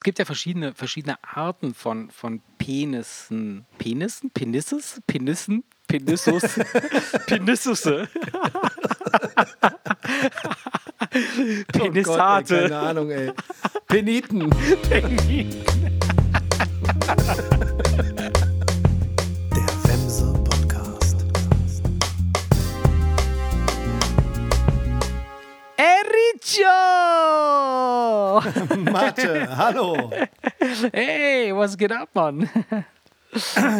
Es gibt ja verschiedene, verschiedene Arten von, von Penissen. Penissen? Penisses? Penissen? Penissus? Penissusse? Penissate. Oh Gott, ey, keine Ahnung, ey. Peniten. Der Wemse Podcast. Mate, hallo. Hey, was geht ab, Mann?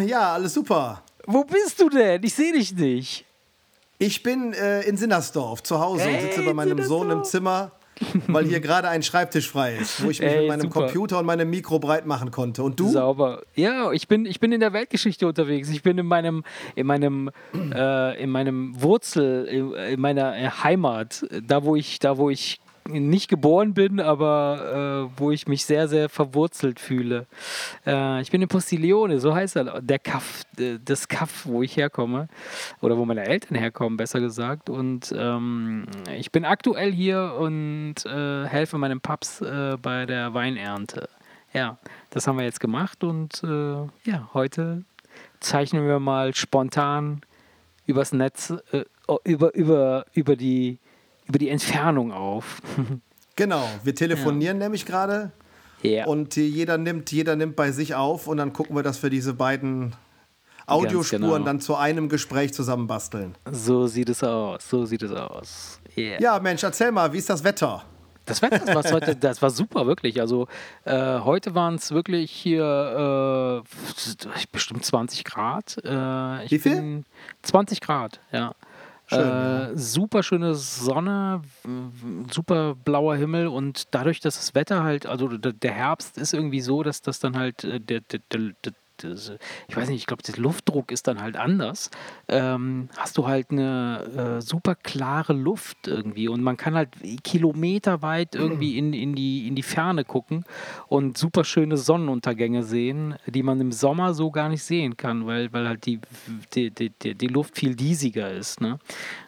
Ja, alles super. Wo bist du denn? Ich sehe dich nicht. Ich bin äh, in Sinnersdorf zu Hause und Hey, sitze bei meinem Sohn im. Zimmer, weil hier gerade ein Schreibtisch frei ist, wo ich mich Ey, mit meinem super. Computer und meinem Mikro breit machen konnte. Und du? Sauber. Ja, ich bin, ich bin in der Weltgeschichte unterwegs. Ich bin in meinem, in meinem, äh, in meinem Wurzel, in, in meiner äh, Heimat, da wo ich, da wo ich nicht geboren bin, aber äh, wo ich mich sehr, sehr verwurzelt fühle. Äh, ich bin in Postilione, so heißt er, der Kaff, das Kaff, wo ich herkomme. Oder wo meine Eltern herkommen, besser gesagt. Und ähm, ich bin aktuell hier und äh, helfe meinem Paps äh, bei der Weinernte. Ja, das haben wir jetzt gemacht und äh, ja, heute zeichnen wir mal spontan übers Netz, äh, über, über, über, die, über die Entfernung auf. Genau, wir telefonieren nämlich gerade ja. und jeder nimmt, jeder nimmt bei sich auf und dann gucken wir, dass wir diese beiden Audiospuren genau. dann zu einem Gespräch zusammenbasteln. so sieht es aus, so sieht es aus. Yeah. Ja, Mensch, erzähl mal, wie ist das Wetter? Das Wetter das war heute, das war super, wirklich. Also äh, heute waren es wirklich hier äh, bestimmt 20 Grad. Äh, ich Wie viel? Bin 20 Grad, ja. Schön, äh, Super schöne Sonne, super blauer Himmel und dadurch, dass das Wetter halt, also der Herbst ist irgendwie so, dass das dann halt äh, der, der, der, der das- ich weiß nicht, ich glaube, der Luftdruck ist dann halt anders. Ähm, hast du halt eine äh, super klare Luft irgendwie und man kann halt kilometerweit irgendwie in, in, die, in die Ferne gucken und super schöne Sonnenuntergänge sehen, die man im Sommer so gar nicht sehen kann, weil, weil halt die, die, die, die, die Luft viel diesiger ist. Ne?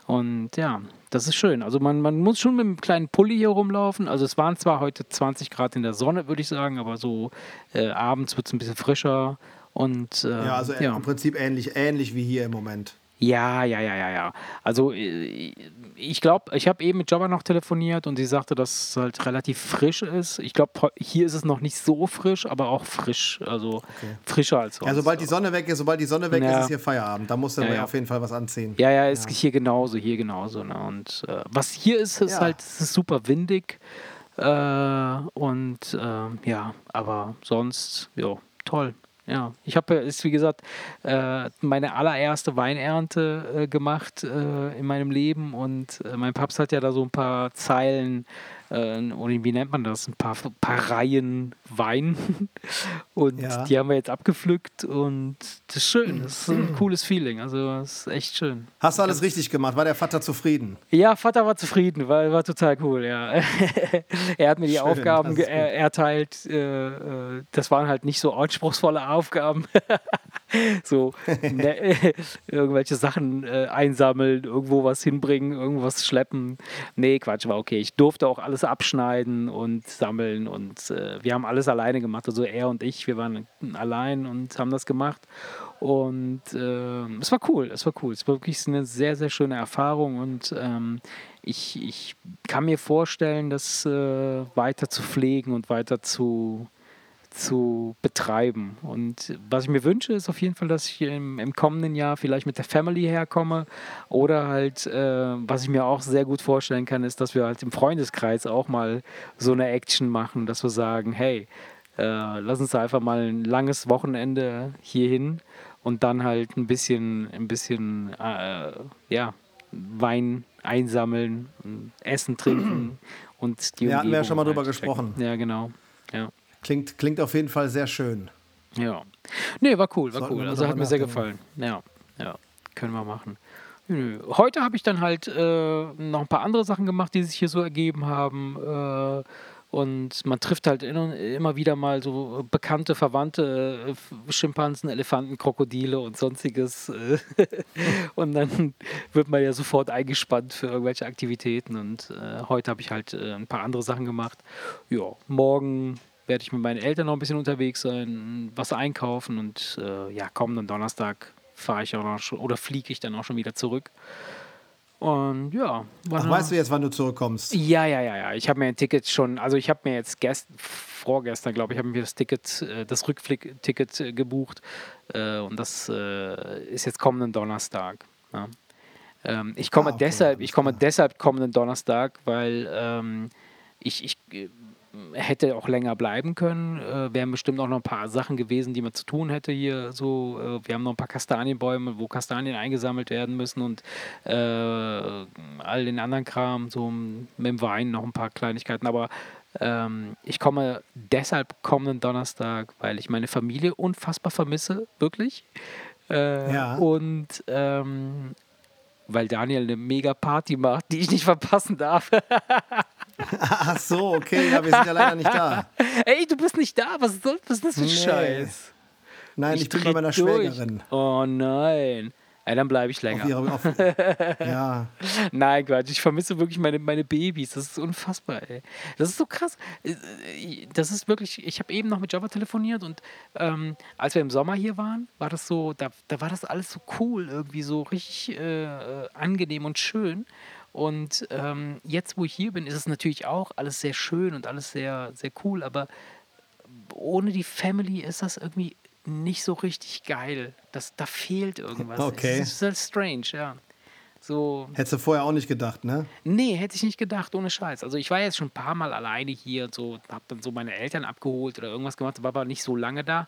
Und ja, das ist schön. Also man, man muss schon mit einem kleinen Pulli hier rumlaufen. Also es waren zwar heute 20 Grad in der Sonne, würde ich sagen, aber so äh, abends wird es ein bisschen frischer. Und, äh, Ja, also ja. im Prinzip ähnlich, ähnlich wie hier im Moment. Ja, ja, ja, ja, ja. Also äh, ich glaube, ich habe eben mit Jobber noch telefoniert und sie sagte, dass es halt relativ frisch ist. Ich glaube, hier ist es noch nicht so frisch, aber auch frisch. Also frischer als sonst. Ja, sobald die Sonne weg ist, sobald die Sonne weg Ja. ist, ist hier Feierabend. Da musst du Ja, ja. auf jeden Fall was anziehen. Ja, ja, ist hier genauso, hier genauso. Ne? Und äh, was hier ist, ist halt, es ist super windig. Äh, und ähm, ja, aber sonst, ja, toll. Ja, ich habe, ist wie gesagt, äh, meine allererste Weinernte äh, gemacht äh, in meinem Leben und äh, mein Papst hat ja da so ein paar Zeilen, äh, oder wie nennt man das, ein paar, paar Reihen Wein und Ja. die haben wir jetzt abgepflückt und das ist schön, das ist ein cooles Feeling, also das ist echt schön. Hast du alles richtig gemacht? War der Vater zufrieden? Ja, Vater war zufrieden, war, war total cool, ja. er hat mir die Schön, Aufgaben er, erteilt. Äh, äh, das waren halt nicht so anspruchsvolle Aufgaben. so ne, irgendwelche Sachen äh, einsammeln, irgendwo was hinbringen, irgendwas schleppen. Nee, Quatsch, war okay. Ich durfte auch alles abschneiden und sammeln und äh, wir haben alles alleine gemacht. Also er und ich, wir waren allein und haben das gemacht. Und äh, es war cool, es war cool. Es war wirklich eine sehr, sehr schöne Erfahrung und ähm, ich, ich kann mir vorstellen, das äh, weiter zu pflegen und weiter zu, zu betreiben. Und was ich mir wünsche, ist auf jeden Fall, dass ich im, im kommenden Jahr vielleicht mit der Family herkomme. Oder halt, äh, was ich mir auch sehr gut vorstellen kann, ist, dass wir halt im Freundeskreis auch mal so eine Action machen, dass wir sagen, hey, äh, lass uns einfach mal ein langes Wochenende hierhin und dann halt ein bisschen, ein bisschen, äh, ja, Wein einsammeln, Essen trinken und die Ja, hatten wir ja schon mal drüber halt gesprochen. Ja, genau. Ja. Klingt, klingt auf jeden Fall sehr schön. Ja. Nee, war cool, war Sollten cool. Also hat mir sehr gefallen. Ja, ja. Können wir machen. Heute habe ich dann halt äh, noch ein paar andere Sachen gemacht, die sich hier so ergeben haben. Äh, und man trifft halt in, immer wieder mal so bekannte, verwandte äh, Schimpansen, Elefanten, Krokodile und sonstiges. äh. und dann wird man ja sofort eingespannt für irgendwelche Aktivitäten. Und äh, heute habe ich halt äh, ein paar andere Sachen gemacht. Ja, morgen werde ich mit meinen Eltern noch ein bisschen unterwegs sein, was einkaufen und äh, ja, kommenden Donnerstag fahre ich auch noch schon, oder fliege ich dann auch schon wieder zurück. Und ja. Ach, weißt du jetzt, wann du zurückkommst? Ja, ja, ja, ja. Ich habe mir ein Ticket schon, also ich habe mir jetzt gest, vorgestern, glaube ich, habe mir das Ticket, äh, das Rückflick-Ticket äh, gebucht. Äh, und das ist jetzt kommenden Donnerstag. Ja. Ähm, ich komme Ah, okay, deshalb, ich komme deshalb kommenden Donnerstag, weil ähm, ich, ich hätte auch länger bleiben können. Äh, wären bestimmt auch noch ein paar Sachen gewesen, die man zu tun hätte hier. So, äh, wir haben noch ein paar Kastanienbäume, wo Kastanien eingesammelt werden müssen und äh, all den anderen Kram, so mit dem Wein noch ein paar Kleinigkeiten. Aber ähm, ich komme deshalb kommenden Donnerstag, weil ich meine Familie unfassbar vermisse, wirklich. Äh, Ja. Und ähm, weil Daniel eine mega Party macht, die ich nicht verpassen darf. Ach so, okay, ja, wir sind ja leider nicht da. Ey, du bist nicht da. Was, soll, was ist das für ein Nee. Scheiß? Nein, ich, bin dreh bei meiner durch. Schwägerin. Oh nein. Ey, dann bleibe ich Auf länger. ihre, auf, ja, Nein, Quatsch. Ich vermisse wirklich meine, meine Babys. Das ist unfassbar, ey. Das ist so krass. Das ist wirklich. Ich habe eben noch mit Java telefoniert und ähm, als wir im Sommer hier waren, war das so, da, da war das alles so cool, irgendwie so richtig äh, äh, angenehm und schön. Und ähm, jetzt, wo ich hier bin, ist es natürlich auch alles sehr schön und alles sehr, sehr cool, aber ohne die Family ist das irgendwie nicht so richtig geil. Das, da fehlt irgendwas. Okay. Es ist halt strange, ja. So, hättest du vorher auch nicht gedacht, ne? Nee, hätte ich nicht gedacht, ohne Scheiß. Also ich war jetzt schon ein paar Mal alleine hier und so, hab dann so meine Eltern abgeholt oder irgendwas gemacht, war aber nicht so lange da.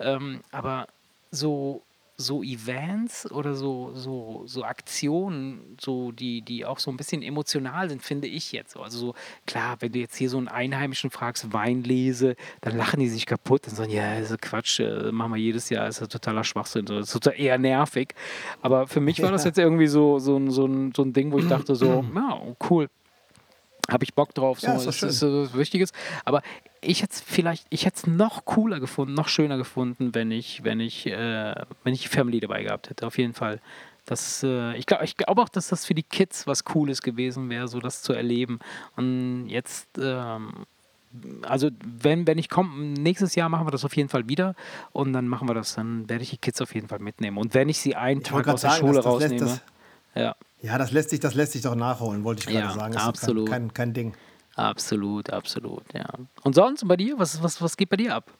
Ähm, aber so, so Events oder so, so, so Aktionen, so die, die auch so ein bisschen emotional sind, finde ich jetzt. so. Also so, klar, wenn du jetzt hier so einen Einheimischen fragst, Weinlese, dann lachen die sich kaputt und sagen, ja, das ist Quatsch, äh, machen wir jedes Jahr, ist ja totaler Schwachsinn, so, das ist total eher nervig. Aber für mich war das jetzt irgendwie so, so, ein- so, ein, so ein Ding, wo ich dachte so, ja, cool, habe ich Bock drauf, so Ja, ist doch ist, ist, so was Wichtiges. Aber ich hätte es vielleicht, ich hätte es noch cooler gefunden, noch schöner gefunden, wenn ich, wenn ich, äh, wenn ich die Family dabei gehabt hätte, auf jeden Fall. Das, äh, ich glaube ich glaub auch, dass das für die Kids was Cooles gewesen wäre, so das zu erleben. Und jetzt, ähm, also wenn, wenn ich komme, nächstes Jahr machen wir das auf jeden Fall wieder und dann machen wir das, dann werde ich die Kids auf jeden Fall mitnehmen. Und wenn ich sie einen Ich Tag aus der sagen, Schule das, das, rausnehme, das, ja, ja, das lässt sich, das lässt sich doch nachholen, wollte ich gerade Ja, sagen. Das ist absolut. Kein, kein, kein Ding. absolut, absolut, ja. Und sonst bei dir, was, was, was geht bei dir ab?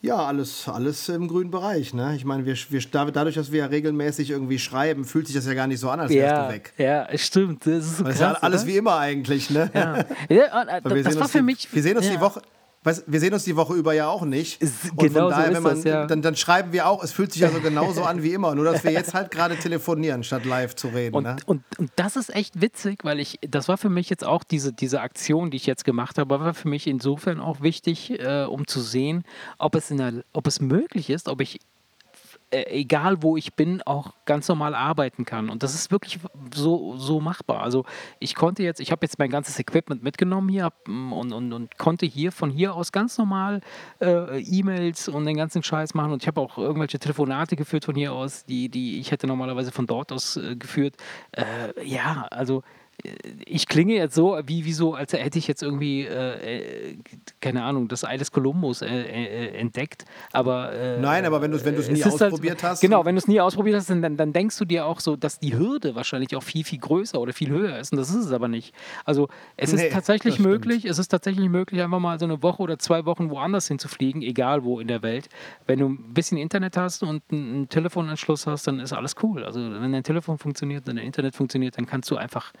Ja, alles, alles im grünen Bereich. Ne? Ich meine, wir, wir, da- dadurch, dass wir ja regelmäßig irgendwie schreiben, fühlt sich das ja gar nicht so an, als wärst Ja, du weg. ja, stimmt. Das ist so krass, alles oder? wie immer eigentlich. Ne? Ja. Ja, äh, das war für mich. Wir sehen uns die Woche. Weißt, wir sehen uns die Woche über ja auch nicht. Und genau von so daher, ist wenn man, das, ja. dann, dann schreiben wir auch, es fühlt sich also genauso an wie immer, nur dass wir jetzt halt gerade telefonieren, statt live zu reden. Und, ne? und, und das ist echt witzig, weil ich, das war für mich jetzt auch diese, diese Aktion, die ich jetzt gemacht habe, war für mich insofern auch wichtig, äh, um zu sehen, ob es, in der, ob es möglich ist, ob ich äh, egal wo ich bin, auch ganz normal arbeiten kann. Und das ist wirklich so, so machbar. Also ich konnte jetzt, ich habe jetzt mein ganzes Equipment mitgenommen hier mm, und, und, und konnte hier von hier aus ganz normal äh, E-Mails und den ganzen Scheiß machen. Und ich habe auch irgendwelche Telefonate geführt von hier aus, die, die ich hätte normalerweise von dort aus äh, geführt. Äh, ja, also ich klinge jetzt so, wie, wie so, als hätte ich jetzt irgendwie, äh, äh, keine Ahnung, das Ei des Kolumbus äh, äh, entdeckt. Aber äh, Nein, aber wenn du es wenn du's nie halt- ausprobiert hast. Genau, wenn du es nie ausprobiert hast, dann, dann denkst du dir auch so, dass die Hürde wahrscheinlich auch viel, viel größer oder viel höher ist. Und das ist es aber nicht. Also es Nee, ist tatsächlich möglich, es ist tatsächlich möglich, einfach mal so eine Woche oder zwei Wochen woanders hinzufliegen, egal wo in der Welt. Wenn du ein bisschen Internet hast und einen einen Telefonanschluss hast, dann ist alles cool. Also wenn dein Telefon funktioniert, wenn dein Internet funktioniert, dann kannst du einfach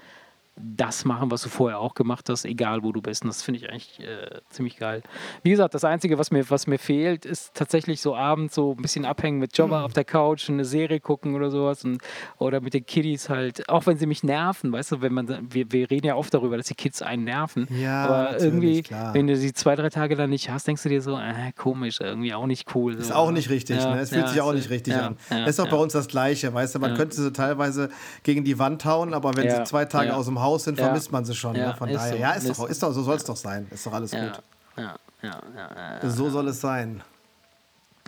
das machen, was du vorher auch gemacht hast, egal wo du bist. Und das finde ich eigentlich äh, ziemlich geil. Wie gesagt, das Einzige, was mir, was mir fehlt, ist tatsächlich so abends so ein bisschen abhängen mit Jobber auf der Couch, eine Serie gucken oder sowas. Und, oder mit den Kiddies halt, auch wenn sie mich nerven, weißt du, wenn man, wir, wir reden ja oft darüber, dass die Kids einen nerven. Ja, aber irgendwie, klar. wenn du sie zwei, drei Tage dann nicht hast, denkst du dir so, äh, komisch, irgendwie auch nicht cool. Ist so. auch nicht richtig, Ja, ne? Es fühlt ja, sich auch ist- nicht richtig ja, an. ja, ist auch bei uns das Gleiche, weißt du? Man könnte sie teilweise gegen die Wand hauen, aber wenn sie zwei Tage aus dem Haus sind, Ja. vermisst man sie schon. Ja, ne? Von ist daher, so, ja, ist doch, so. ist doch, so soll es doch sein. Ist doch alles gut. ja, ja, ja, ja. So soll es sein.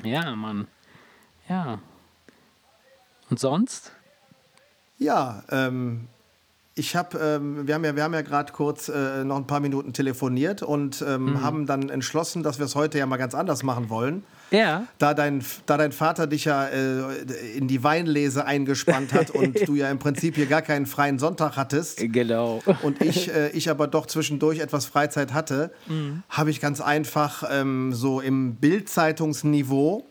Ja, Mann. Ja. Und sonst? Ja, ähm, ich habe, ähm, wir haben ja, wir haben ja gerade kurz äh, noch ein paar Minuten telefoniert und ähm, haben dann entschlossen, dass wir es heute ja mal ganz anders machen wollen. Ja. Da dein, da dein Vater dich ja äh, in die Weinlese eingespannt hat und du ja im Prinzip hier gar keinen freien Sonntag hattest. Genau. Und ich, äh, ich aber doch zwischendurch etwas Freizeit hatte, habe ich ganz einfach ähm, so im Bildzeitungsniveau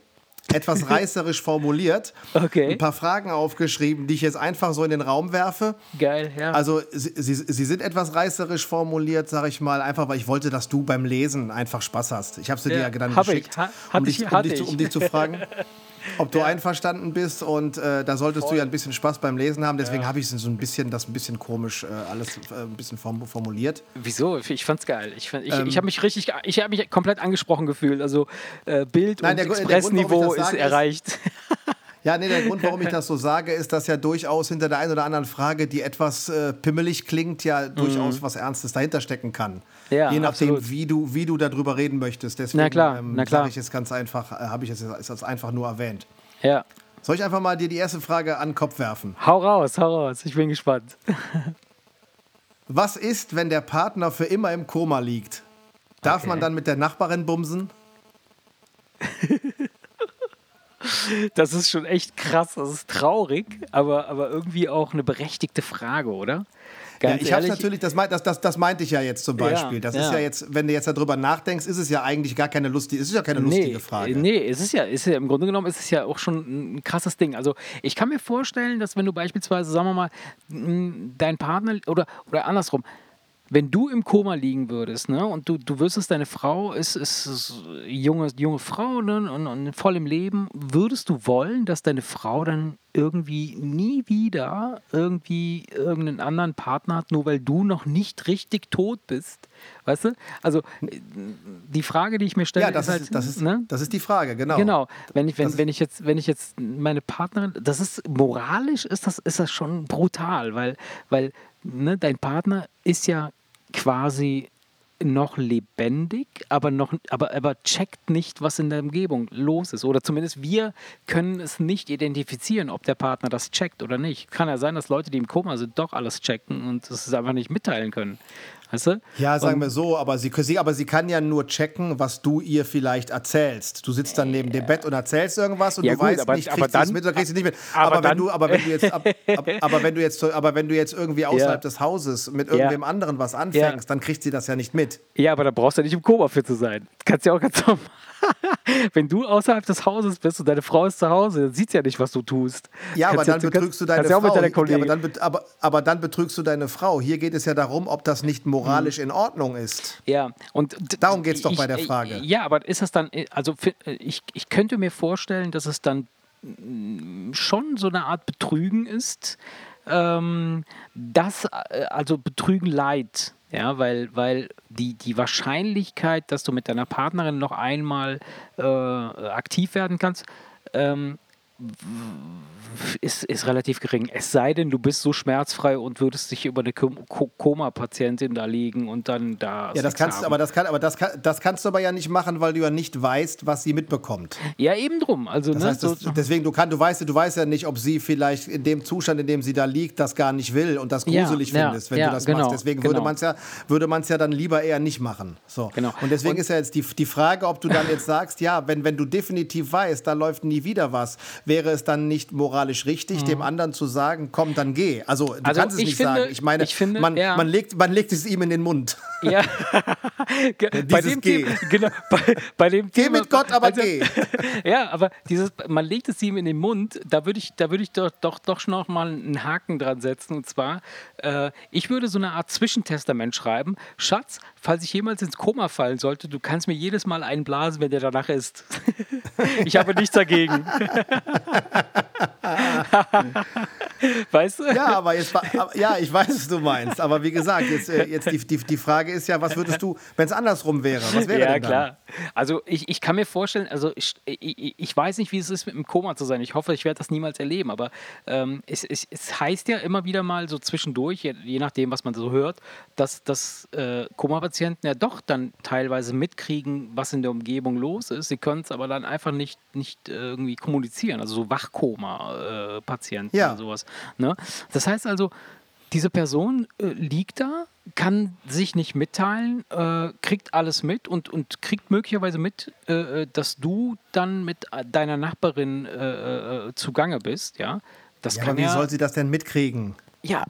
etwas reißerisch formuliert, Okay. ein paar Fragen aufgeschrieben, die ich jetzt einfach so in den Raum werfe. Geil, ja. Also sie, sie, sie sind etwas reißerisch formuliert, sage ich mal, einfach weil ich wollte, dass du beim Lesen einfach Spaß hast. Ich habe sie Ja, dir dann hab ich. geschickt, Ha- um, dich, ich- um, hatte dich, zu- ich. um dich zu fragen, ob du einverstanden bist. Und äh, da solltest du ja ein bisschen Spaß beim Lesen haben. Deswegen habe ich so ein bisschen das ein bisschen komisch äh, alles äh, ein bisschen form formuliert. Wieso? Ich fand's geil. Ich, fand, ich, ich habe mich richtig, ich habe mich komplett angesprochen gefühlt. Also äh, Bild Nein, und Expressniveau ist erreicht. Ja, nee, der Grund, warum ich das so sage, ist, dass ja durchaus hinter der einen oder anderen Frage, die etwas äh, pimmelig klingt, ja durchaus was Ernstes dahinter stecken kann. Ja, Je nachdem, absolut. wie du, wie du darüber reden möchtest. Deswegen Na klar, ähm, na klar. sage ich es ganz einfach, äh, habe ich es das einfach nur erwähnt. ja. Soll ich einfach mal dir die erste Frage an den Kopf werfen? Hau raus, hau raus. Ich bin gespannt. Was ist, wenn der Partner für immer im Koma liegt? Darf Okay. man dann mit der Nachbarin bumsen? Das ist schon echt krass. Das ist traurig, aber, aber irgendwie auch eine berechtigte Frage, oder? Ja, ich habe natürlich, das, das, das, das meinte ich ja jetzt zum Ja, Beispiel. das ist ja. ja jetzt, wenn du jetzt darüber nachdenkst, ist es ja eigentlich gar keine lustige, ist ja keine lustige nee, Frage. Nee, es ist ja, ist ja, im Grunde genommen ist es ja auch schon ein krasses Ding. Also ich kann mir vorstellen, dass wenn du beispielsweise, sagen wir mal, dein Partner oder, oder andersrum, wenn du im Koma liegen würdest, ne, und du, du wüsstest, deine Frau ist, ist, ist junge, junge Frau ne, und, und voll im Leben, würdest du wollen, dass deine Frau dann irgendwie nie wieder irgendwie irgendeinen anderen Partner hat, nur weil du noch nicht richtig tot bist? Weißt du? Also die Frage, die ich mir stelle, Ja, das ist halt, ist, das, ist, ne? das ist die Frage, genau. Genau, wenn ich, wenn, wenn ich jetzt, wenn ich jetzt meine Partnerin, das ist moralisch ist das, ist das schon brutal, weil, weil ne, dein Partner ist ja quasi noch lebendig, aber noch, aber, aber checkt nicht, was in der Umgebung los ist. Oder zumindest wir können es nicht identifizieren, ob der Partner das checkt oder nicht. Kann ja sein, dass Leute, die im Koma sind, doch alles checken und es einfach nicht mitteilen können. Weißt du? Ja, sagen wir so, aber sie, sie, aber sie kann ja nur checken, was du ihr vielleicht erzählst. Du sitzt dann neben dem Bett und erzählst irgendwas und Ja du gut, weißt aber- nicht, kriegst du es dann- mit oder kriegst du nicht mit. aber Aber, dann- wenn du, aber wenn du jetzt, ab, ab, aber wenn du jetzt, aber wenn du jetzt irgendwie außerhalb des Hauses mit irgendwem anderen was anfängst, dann kriegt sie das ja nicht mit. Ja, aber da brauchst du ja nicht im Koma für zu sein. Kannst ja auch ganz normal. Wenn du außerhalb des Hauses bist und deine Frau ist zu Hause, dann sieht ja nicht, was du tust. Ja, aber dann kannst- betrügst du deine kannst Frau. Ja, aber, dann, aber, aber dann betrügst du deine Frau. Hier geht es ja darum, ob das nicht moralisch in Ordnung ist. Ja, und Darum geht's doch ich- bei der Frage. Ja, aber ist das dann, äh, also äh, ich, ich könnte mir vorstellen, dass es dann mm, schon so eine Art Betrügen ist, ähm, das, äh, also Betrügen leid. Ja, weil, weil die, die Wahrscheinlichkeit, dass du mit deiner Partnerin noch einmal äh, aktiv werden kannst, ähm, ist, ist relativ gering. Es sei denn, du bist so schmerzfrei und würdest dich über eine Ko- Ko- Koma-Patientin da legen und dann da. Ja, das kannst, haben. aber das, kann, aber das, kann, das kannst du aber ja nicht machen, weil du ja nicht weißt, was sie mitbekommt. Ja, eben drum. Also, Das ne, heißt, das, deswegen, du, kann, du, weißt, du weißt ja nicht, ob sie vielleicht in dem Zustand, in dem sie da liegt, das gar nicht will und das Ja, gruselig ja, findest, wenn ja, du das genau, machst. Deswegen würde genau. man es ja, würde ja dann lieber eher nicht machen. So. Genau. Und deswegen ist ja jetzt die, die Frage, ob du dann jetzt sagst, ja, wenn, wenn du definitiv weißt, da läuft nie wieder was, wäre es dann nicht moralisch richtig, dem anderen zu sagen, komm, dann geh. Also du Mhm. Also kannst es ich nicht finde- sagen. Ich meine, ich finde, man, ja. man, legt, man legt es ihm in den Mund. ja. Bei dem Geh. Thema, genau, bei, bei dem Geh Thema, mit Gott, aber also, geh. Ja, aber dieses, man legt es ihm in den Mund, da würde ich, da würde ich doch, doch, doch schon noch mal einen Haken dran setzen. Und zwar, äh, ich würde so eine Art Zwischentestament schreiben. Schatz, falls ich jemals ins Koma fallen sollte, du kannst mir jedes Mal einen blasen, wenn der danach ist. ich habe nichts dagegen. weißt du? Ja, aber jetzt, aber- ja, ich weiß, was du meinst. Aber wie gesagt, jetzt, äh, jetzt die, die, die Frage ist ja, was würdest du, wenn es andersrum wäre? Was wäre ja, denn dann? klar. Also ich, ich kann mir vorstellen, also ich, ich, ich weiß nicht, wie es ist, mit dem Koma zu sein. Ich hoffe, ich werde das niemals erleben, aber ähm, es, es, es heißt ja immer wieder mal so zwischendurch, je, je nachdem, was man so hört, dass, dass äh, Koma-Patienten ja doch dann teilweise mitkriegen, was in der Umgebung los ist. Sie können es aber dann einfach nicht, nicht äh, irgendwie kommunizieren, also so Wachkoma-Patienten Ja. und sowas. Ne? Das heißt also, diese Person äh, liegt da, kann sich nicht mitteilen, äh, kriegt alles mit und, und kriegt möglicherweise mit, äh, äh dass du dann mit äh, deiner Nachbarin äh, zugange bist, ja. Das Ja, kann aber wie ja, soll sie das denn mitkriegen? Ja,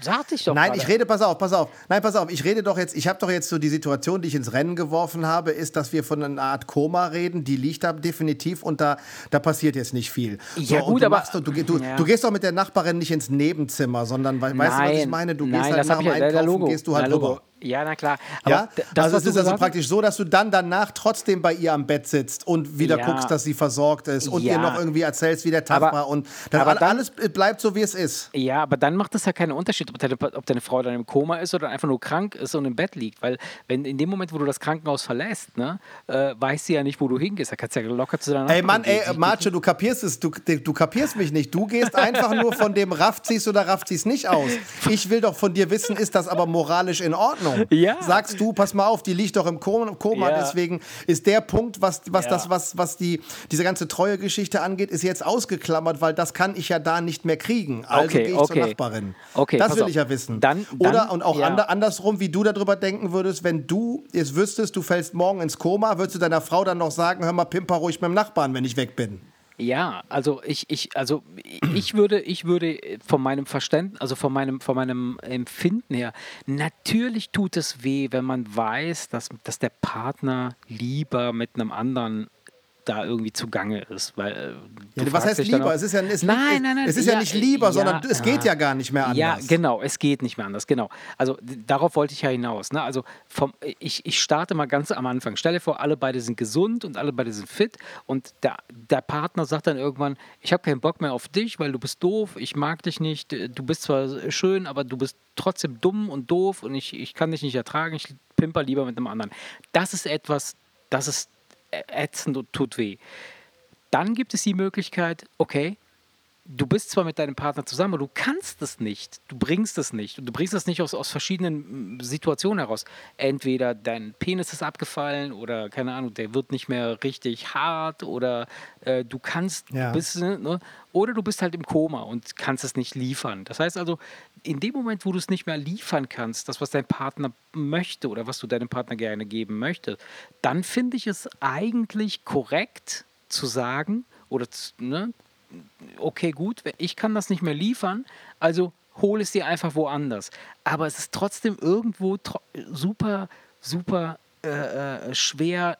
sagte ich doch Nein, gerade. ich rede, pass auf, pass auf. Nein, pass auf, ich rede doch jetzt, ich habe doch jetzt so die Situation, die ich ins Rennen geworfen habe, ist, dass wir von einer Art Koma reden, die liegt da definitiv und da, da passiert jetzt nicht viel. Ja, und gut, du aber- machst du, du, Ja. du gehst doch mit der Nachbarin nicht ins Nebenzimmer, sondern, we- weißt du, was ich Nein, meine? Du nein, gehst halt nach dem ja, Einkaufen, Logo. gehst du halt Na, rüber. Ja, na klar. Ja, d- das, also es ist also praktisch so, dass du dann danach trotzdem bei ihr am Bett sitzt und wieder Ja. guckst, dass sie versorgt ist und Ja. ihr noch irgendwie erzählst, wie der Tag Aber- war und dann aber dann- alles bleibt so, wie es ist. Ja, aber dann macht es ja keinen Unterschied, ob deine, ob deine Frau dann im Koma ist oder einfach nur krank ist und im Bett liegt. Weil wenn in dem Moment, wo du das Krankenhaus verlässt, ne, äh, weiß sie ja nicht, wo du hingehst. Da kannst du ja locker zu deiner Ey Mann, ey. Die- Marce, du kapierst es, du, du kapierst mich nicht. Du gehst einfach nur von dem rafft sie's oder rafft sie's nicht aus. Ich will doch von dir wissen, ist das aber moralisch in Ordnung? Ja. Sagst du, pass mal auf, die liegt doch im Koma, Ja. deswegen ist der Punkt, was, was Ja. das, was, was die, diese ganze treue Geschichte angeht, ist jetzt ausgeklammert, weil das kann ich ja da nicht mehr kriegen. Also Okay, gehe ich okay. zur Nachbarin. Okay, das will auf. ich ja wissen. Dann- oder dann- und auch ja. ander, andersrum, wie du darüber denken würdest, wenn du es wüsstest, du fällst morgen ins Koma, würdest du deiner Frau dann noch sagen, hör mal, pimper ruhig mit dem Nachbarn, wenn ich weg bin. Ja, also ich, ich, also ich würde, ich würde von meinem Verständnis, also von meinem, von meinem Empfinden her, natürlich tut es weh, wenn man weiß, dass, dass der Partner lieber mit einem anderen da irgendwie zugange ist. Weil, äh, Ja, was heißt lieber? auch- Es ist ja, es, nein, nein, nein. es ist ja, nicht lieber, ja, sondern es geht ja. ja gar nicht mehr anders. Ja, genau, es geht nicht mehr anders, genau. Also darauf wollte ich ja hinaus. Ne? Also vom, ich, ich starte mal ganz am Anfang. Stell dir vor, alle beide sind gesund und alle beide sind fit und der, der Partner sagt dann irgendwann, ich habe keinen Bock mehr auf dich, weil du bist doof, ich mag dich nicht, du bist zwar schön, aber du bist trotzdem dumm und doof und ich, ich kann dich nicht ertragen, ich pimper lieber mit einem anderen. Das ist etwas, das ist ätzend und tut weh. Dann gibt es die Möglichkeit, okay, du bist zwar mit deinem Partner zusammen, aber du kannst es nicht. Du bringst es nicht. Und du bringst es nicht aus, aus verschiedenen mm, Situationen heraus. Entweder dein Penis ist abgefallen oder, keine Ahnung, der wird nicht mehr richtig hart oder äh, du kannst, Ja. du bist, ne, ne? oder du bist halt im Koma und kannst es nicht liefern. Das heißt also, in dem Moment, wo du es nicht mehr liefern kannst, das, was dein Partner möchte oder was du deinem Partner gerne geben möchtest, dann finde ich es eigentlich korrekt zu sagen oder zu, ne, okay, gut, ich kann das nicht mehr liefern, also hol es dir einfach woanders. Aber es ist trotzdem irgendwo tro super, super äh, äh, schwer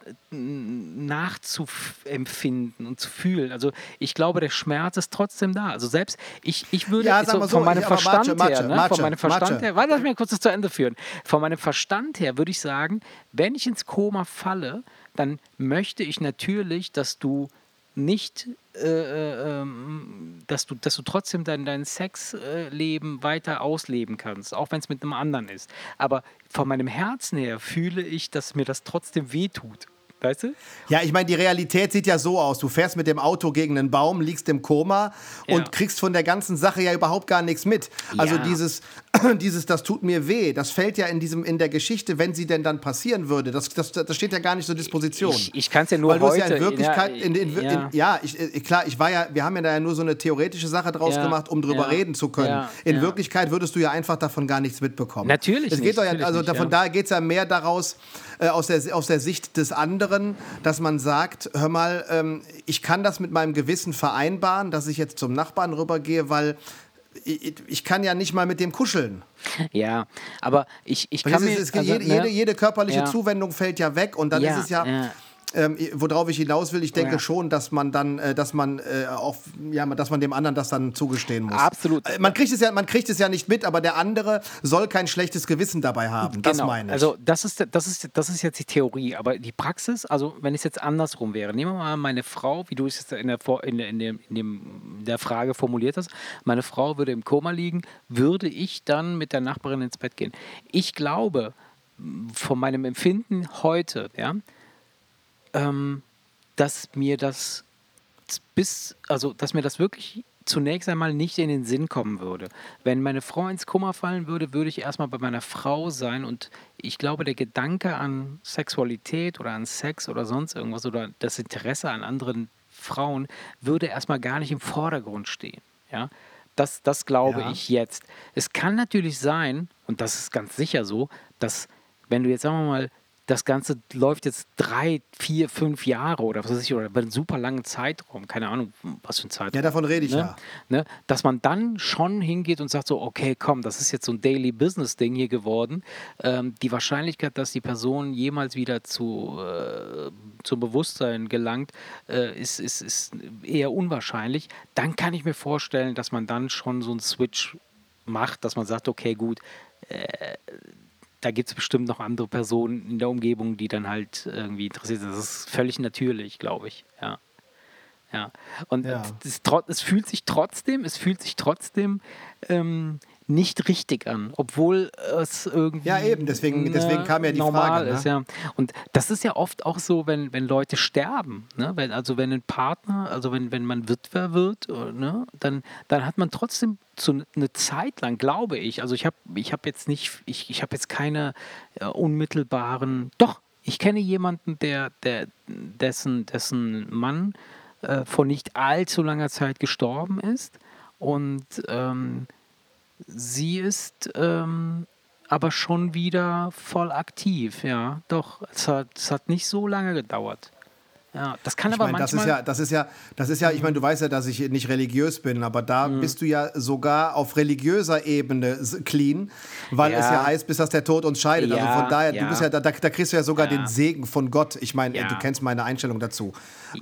nachzuempfinden und zu fühlen. Also ich glaube, der Schmerz ist trotzdem da. Also selbst ich, ich würde Ja, so so, von meinem ich- aber Verstand Matsche, her, Matsche, ne, Matsche, von meinem Verstand her, warte, lass mich kurz das zu Ende führen. Von meinem Verstand her würde ich sagen, wenn ich ins Koma falle, dann möchte ich natürlich, dass du nicht, äh, äh, ähm, dass, du, dass du trotzdem dein, dein Sexleben weiter ausleben kannst, auch wenn es mit einem anderen ist. Aber von meinem Herzen her fühle ich, dass mir das trotzdem wehtut. Weißt du? Ja, ich meine, die Realität sieht ja so aus. Du fährst mit dem Auto gegen einen Baum, liegst im Koma und Ja. kriegst von der ganzen Sache ja überhaupt gar nichts mit. Also Ja. dieses, dieses, das tut mir weh, das fällt ja in, diesem, in der Geschichte, wenn sie denn dann passieren würde. Das, das, das steht ja gar nicht zur Disposition. Ich, ich kann es ja nur Weil du es heute. ja in Wirklichkeit, ja, in, in, in, ja. ich, äh, klar, ich war ja, wir haben ja da ja nur so eine theoretische Sache draus gemacht, um drüber reden zu können. in. Wirklichkeit würdest du ja einfach davon gar nichts mitbekommen. Natürlich Es nicht, geht doch ja, also nicht, davon ja. daher geht es ja mehr daraus, äh, aus, der, aus der Sicht des anderen, dass man sagt, hör mal, ähm, ich kann das mit meinem Gewissen vereinbaren, dass ich jetzt zum Nachbarn rübergehe, weil ich, ich kann ja nicht mal mit dem kuscheln. Ja, aber ich, ich kann Das mir... ist, es, also, jede, ne? jede, jede körperliche Ja. Zuwendung fällt ja weg und dann Ja, ist es ja, ja. Ähm, worauf ich hinaus will, ich denke Ja. schon, dass man dann, äh, dass man äh, auch, ja, dass man dem anderen das dann zugestehen muss. Absolut. Äh, Man kriegt es ja, man kriegt es ja nicht mit, aber der andere soll kein schlechtes Gewissen dabei haben. Das meine ich. Also das ist, das, ist, das ist jetzt die Theorie, aber die Praxis, also wenn es jetzt andersrum wäre, nehmen wir mal meine Frau, wie du es jetzt in der, in in dem, in dem, der Frage formuliert hast, meine Frau würde im Koma liegen, würde ich dann mit der Nachbarin ins Bett gehen. Ich glaube, von meinem Empfinden heute, ja, ähm, dass mir das bis, also dass mir das wirklich zunächst einmal nicht in den Sinn kommen würde. Wenn meine Frau ins Kummer fallen würde, würde ich erstmal bei meiner Frau sein und ich glaube, der Gedanke an Sexualität oder an Sex oder sonst irgendwas oder das Interesse an anderen Frauen würde erstmal gar nicht im Vordergrund stehen. Ja? Das, das glaube Ja. ich jetzt. Es kann natürlich sein, und das ist ganz sicher so, dass wenn du jetzt, sagen wir mal, das Ganze läuft jetzt drei, vier, fünf Jahre oder was weiß ich, oder über einen super langen Zeitraum, keine Ahnung, was für ein Zeitraum. Ja, davon rede ich ne? ja. Ne? Dass man dann schon hingeht und sagt so, okay, komm, das ist jetzt so ein Daily Business Ding hier geworden. Ähm, die Wahrscheinlichkeit, dass die Person jemals wieder zu, äh, zum Bewusstsein gelangt, äh, ist, ist, ist eher unwahrscheinlich. Dann kann ich mir vorstellen, dass man dann schon so einen Switch macht, dass man sagt, okay, gut, äh, da gibt es bestimmt noch andere Personen in der Umgebung, die dann halt irgendwie interessiert sind. Das ist völlig natürlich, glaube ich. Ja. Ja. Und Ja. Es, es fühlt sich trotzdem, es fühlt sich trotzdem ähm, nicht richtig an, obwohl es irgendwie Ja, eben, deswegen- deswegen kam ja die normal Frage, ne? ist. Ja. Und das ist ja oft auch so, wenn, wenn Leute sterben, ne? wenn, also wenn ein Partner, also wenn, wenn man Witwer wird, äh, ne? dann, dann hat man trotzdem so eine Zeit lang, glaube ich, also ich habe ich hab jetzt nicht, ich, ich habe jetzt keine äh, unmittelbaren, doch, ich kenne jemanden, der, der, dessen, dessen Mann äh, vor nicht allzu langer Zeit gestorben ist und ähm, sie ist ähm, aber schon wieder voll aktiv, ja, doch, es hat, es hat nicht so lange gedauert. Ja, das kann Ich aber meine, das manchmal... ist ja, das ist ja, das ist ja, ich meine, du weißt ja, dass ich nicht religiös bin, aber da Mhm. bist du ja sogar auf religiöser Ebene clean, weil es Ja. ja heißt, bis dass der Tod uns scheidet. also Ja, von daher, ja. du bist ja, da, da da kriegst du ja sogar Ja. den Segen von Gott. Ich meine, Ja. du kennst meine Einstellung dazu.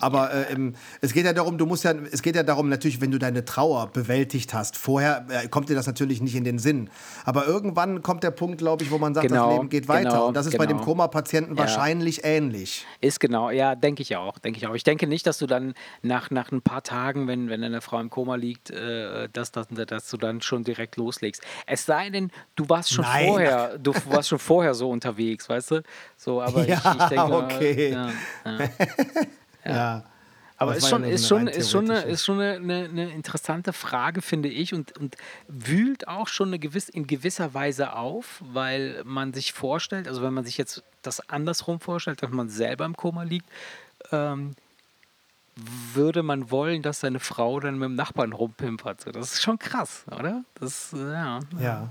Aber äh, es geht ja darum, du musst ja, es geht ja darum, natürlich, wenn du deine Trauer bewältigt hast. Vorher äh, kommt dir das natürlich nicht in den Sinn. Aber irgendwann kommt der Punkt, glaube ich, wo man sagt, Genau, das Leben geht weiter. genau, Und das ist bei dem genau. Koma-Patienten Ja. wahrscheinlich ähnlich. Ist genau, ja, denke ich auch, denke ich auch. Ich denke nicht, dass du dann nach, nach ein paar Tagen, wenn, wenn eine Frau im Koma liegt, äh, dass, dass, dass du dann schon direkt loslegst. Es sei denn, du warst schon Nein. vorher, du warst schon vorher so unterwegs, weißt du? So, aber Ja, ich, ich denke, okay. Ja, ja. Ja. Aber ist schon, ja ist schon, eine ist schon, eine, theoretische- ist schon eine, eine, eine interessante Frage, finde ich, und, und wühlt auch schon eine gewiss, in gewisser Weise auf, weil man sich vorstellt, also wenn man sich jetzt das andersrum vorstellt, dass man selber im Koma liegt, ähm, würde man wollen, dass seine Frau dann mit dem Nachbarn rumpimpert. So, Das ist schon krass, oder? Das, äh, ja, Ja.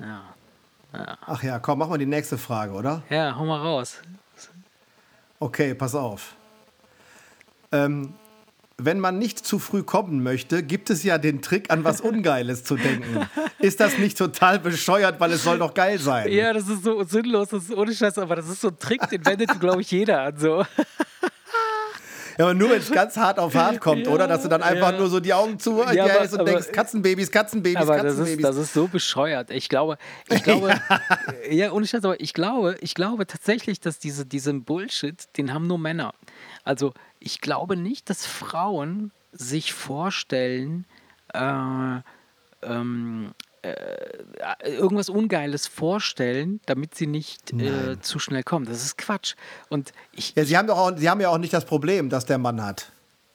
ja. Ach ja, komm, mach mal die nächste Frage, oder? Ja, hau mal raus. Okay, pass auf. Ähm, wenn man nicht zu früh kommen möchte, gibt es ja den Trick, an was Ungeiles zu denken. Ist das nicht total bescheuert, weil es soll doch geil sein? Ja, das ist so sinnlos, das ist ohne Scheiß, aber das ist so ein Trick, den wendet, glaube ich, jeder an. So. Ja, aber nur wenn es ganz hart auf hart kommt, Ja, oder? Dass du dann einfach ja. nur so die Augen zu Ja, ja, aber- und aber- denkst, Katzenbabys, Katzenbabys, Aber das ist, Katzenbabys. das ist so bescheuert. Ich glaube, ich glaube, ja, ohne Scheiß, aber ich glaube, ich glaube tatsächlich, dass diese, diesen Bullshit, den haben nur Männer. Also ich glaube nicht, dass Frauen sich vorstellen, äh, ähm, äh, irgendwas Ungeiles vorstellen, damit sie nicht äh, zu schnell kommen. Das ist Quatsch. Und ich, ja, sie haben, doch auch, sie haben ja auch nicht das Problem, das der Mann hat.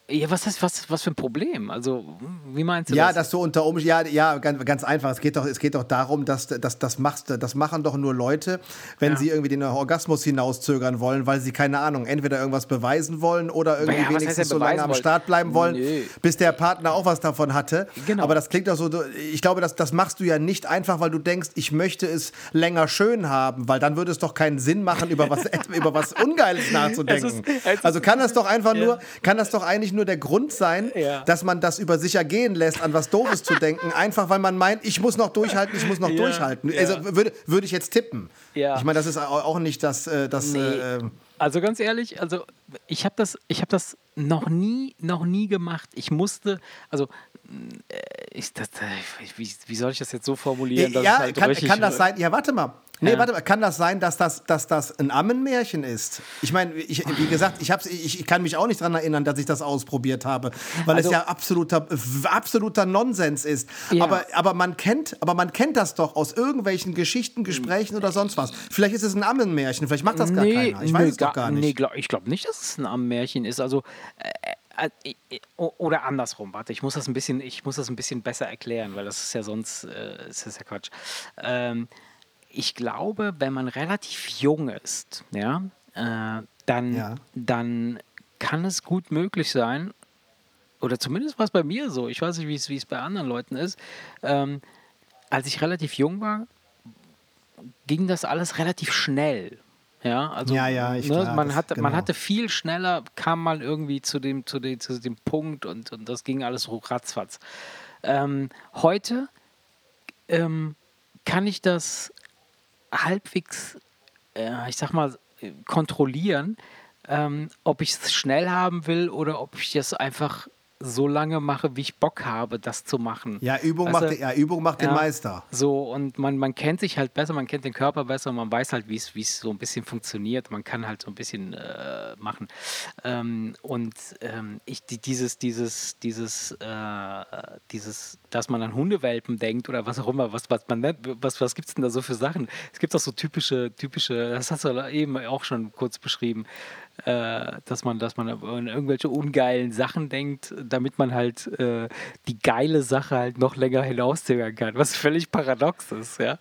Ja, was ist, was, was für ein Problem? Also, wie meinst du Ja, das? dass du unter Umständen, ja, ja ganz, ganz einfach. Es geht doch, es geht doch darum, dass, dass das machst, das machen doch nur Leute, wenn Ja. sie irgendwie den Orgasmus hinauszögern wollen, weil sie keine Ahnung, entweder irgendwas beweisen wollen oder irgendwie Ja, wenigstens so lange am? Start bleiben wollen, Nö. bis der Partner auch was davon hatte. Genau. Aber das klingt doch so. Ich glaube, das, das machst du ja nicht einfach, weil du denkst, ich möchte es länger schön haben, weil dann würde es doch keinen Sinn machen, über was über was Ungeiles nachzudenken. Ist- ist- also kann das doch einfach Ja. nur, kann das doch eigentlich nur der Grund sein, Ja. dass man das über sich ergehen lässt, an was Doofes zu denken, einfach weil man meint, ich muss noch durchhalten, ich muss noch Ja, durchhalten. Also würde, würde ich jetzt tippen. Ich meine, das ist au- auch nicht das, äh, das Nee. äh, Also ganz ehrlich, also ich habe das, ich habe das noch nie, noch nie gemacht. Ich musste, also äh, ich, das, äh, wie, wie soll ich das jetzt so formulieren? dass ja, halt kann, kann das sein? Ja, warte mal. Nee, Ja. warte mal. Kann das sein, dass das, dass das ein Ammenmärchen ist? Ich meine, wie gesagt, ich, hab's, ich, ich kann mich auch nicht daran erinnern, dass ich das ausprobiert habe, weil Also- es ja absoluter, absoluter Nonsens ist. Ja. Aber, aber, man kennt, aber man kennt das doch aus irgendwelchen Geschichten, Gesprächen oder sonst was. Vielleicht ist es ein Ammenmärchen, vielleicht macht das gar keiner. Ich weiß nee, es doch gar nicht. Nee, glaub, ich glaube nicht, dass es ein Ammenmärchen ist. Also äh, oder andersrum. Warte, ich muss das ein bisschen, ich muss das ein bisschen besser erklären, weil das ist ja sonst äh, ist das ja Quatsch. Ähm, ich glaube, wenn man relativ jung ist, ja, äh, dann, Ja. dann kann es gut möglich sein, oder zumindest war es bei mir so, ich weiß nicht, wie es, wie es bei anderen Leuten ist, ähm, als ich relativ jung war, ging das alles relativ schnell. Ja, also Ja, ja, ich- ne, klar, man, das- hatte, man genau. hatte viel schneller, kam man irgendwie zu dem, zu dem, zu dem Punkt und, und das ging alles ratzfatz. Ähm, heute ähm, kann ich das halbwegs, äh, ich sag mal, kontrollieren, ähm, ob ich es schnell haben will oder ob ich es einfach so lange mache, wie ich Bock habe, das zu machen. Ja, Übung, Weißt macht, du? ja, Übung macht den Ja. Meister. So, und man, man kennt sich halt besser, man kennt den Körper besser, man weiß halt, wie es so ein bisschen funktioniert. Man kann halt so ein bisschen äh, machen. Ähm, und ähm, ich, die, dieses, dieses, dieses, äh, dieses, dass man an Hundewelpen denkt oder was auch immer, was, was man was, was gibt es denn da so für Sachen? Es gibt auch so typische, typische, das hast du eben auch schon kurz beschrieben, äh, dass man, dass man an irgendwelche ungeilen Sachen denkt, damit man halt äh, die geile Sache halt noch länger hinauszögern kann, was völlig paradox ist, ja.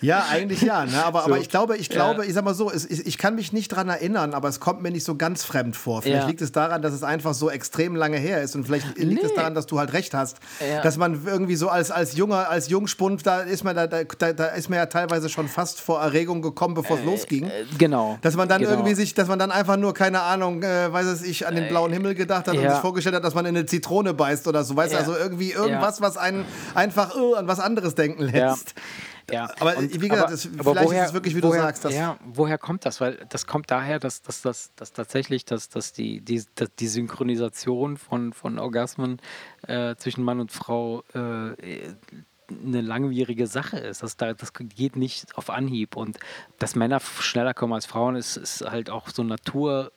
Ja, eigentlich ja. Ne? Aber, So. aber ich glaube, ich Ja. glaube, ich sag mal so, es, ich, ich kann mich nicht dran erinnern, aber es kommt mir nicht so ganz fremd vor. Vielleicht Ja. liegt es daran, dass es einfach so extrem lange her ist und vielleicht liegt es Nee. daran, dass du halt recht hast, Ja. dass man irgendwie so als, als junger, als Jungspund, da ist man da, da, da, ist man ja teilweise schon fast vor Erregung gekommen, bevor es losging. Äh, Genau. Dass man dann genau. irgendwie sich, dass man dann einfach nur, keine Ahnung, äh, weiß es ich, an den blauen Himmel gedacht hat und ja. sich vorgestellt hat, dass man in eine Zitrone beißt oder so. Weißt du, Ja. also irgendwie irgendwas, was einen einfach äh, an was anderes denken lässt. Ja, Aber wie gesagt, es- vielleicht ist es wirklich, wie du woher, sagst, dass- ja, woher kommt das? Weil das kommt daher, dass, dass, dass, dass tatsächlich dass, dass die, die, dass die Synchronisation von, von Orgasmen äh, zwischen Mann und Frau äh, eine langwierige Sache ist. Das, da, das geht nicht auf Anhieb. Und dass Männer schneller kommen als Frauen, ist, ist halt auch so Natur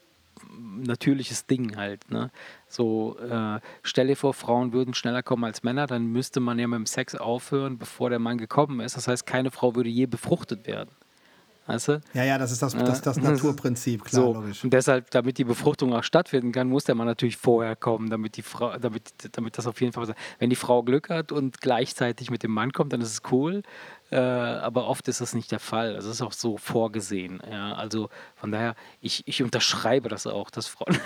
natürliches Ding halt. Ne? So, äh, stell dir vor, Frauen würden schneller kommen als Männer, dann müsste man ja mit dem Sex aufhören, bevor der Mann gekommen ist. Das heißt, keine Frau würde je befruchtet werden. Weißt du? Ja, ja, das ist das, das, das Ja. Naturprinzip, klar, So, logisch. und deshalb, damit die Befruchtung auch stattfinden kann, muss der Mann natürlich vorher kommen, damit die Frau, damit, damit das auf jeden Fall. Wenn die Frau Glück hat und gleichzeitig mit dem Mann kommt, dann ist es cool. Äh, aber oft ist das nicht der Fall. Also es ist auch so vorgesehen. Ja? Also von daher, ich, ich unterschreibe das auch, dass Frauen.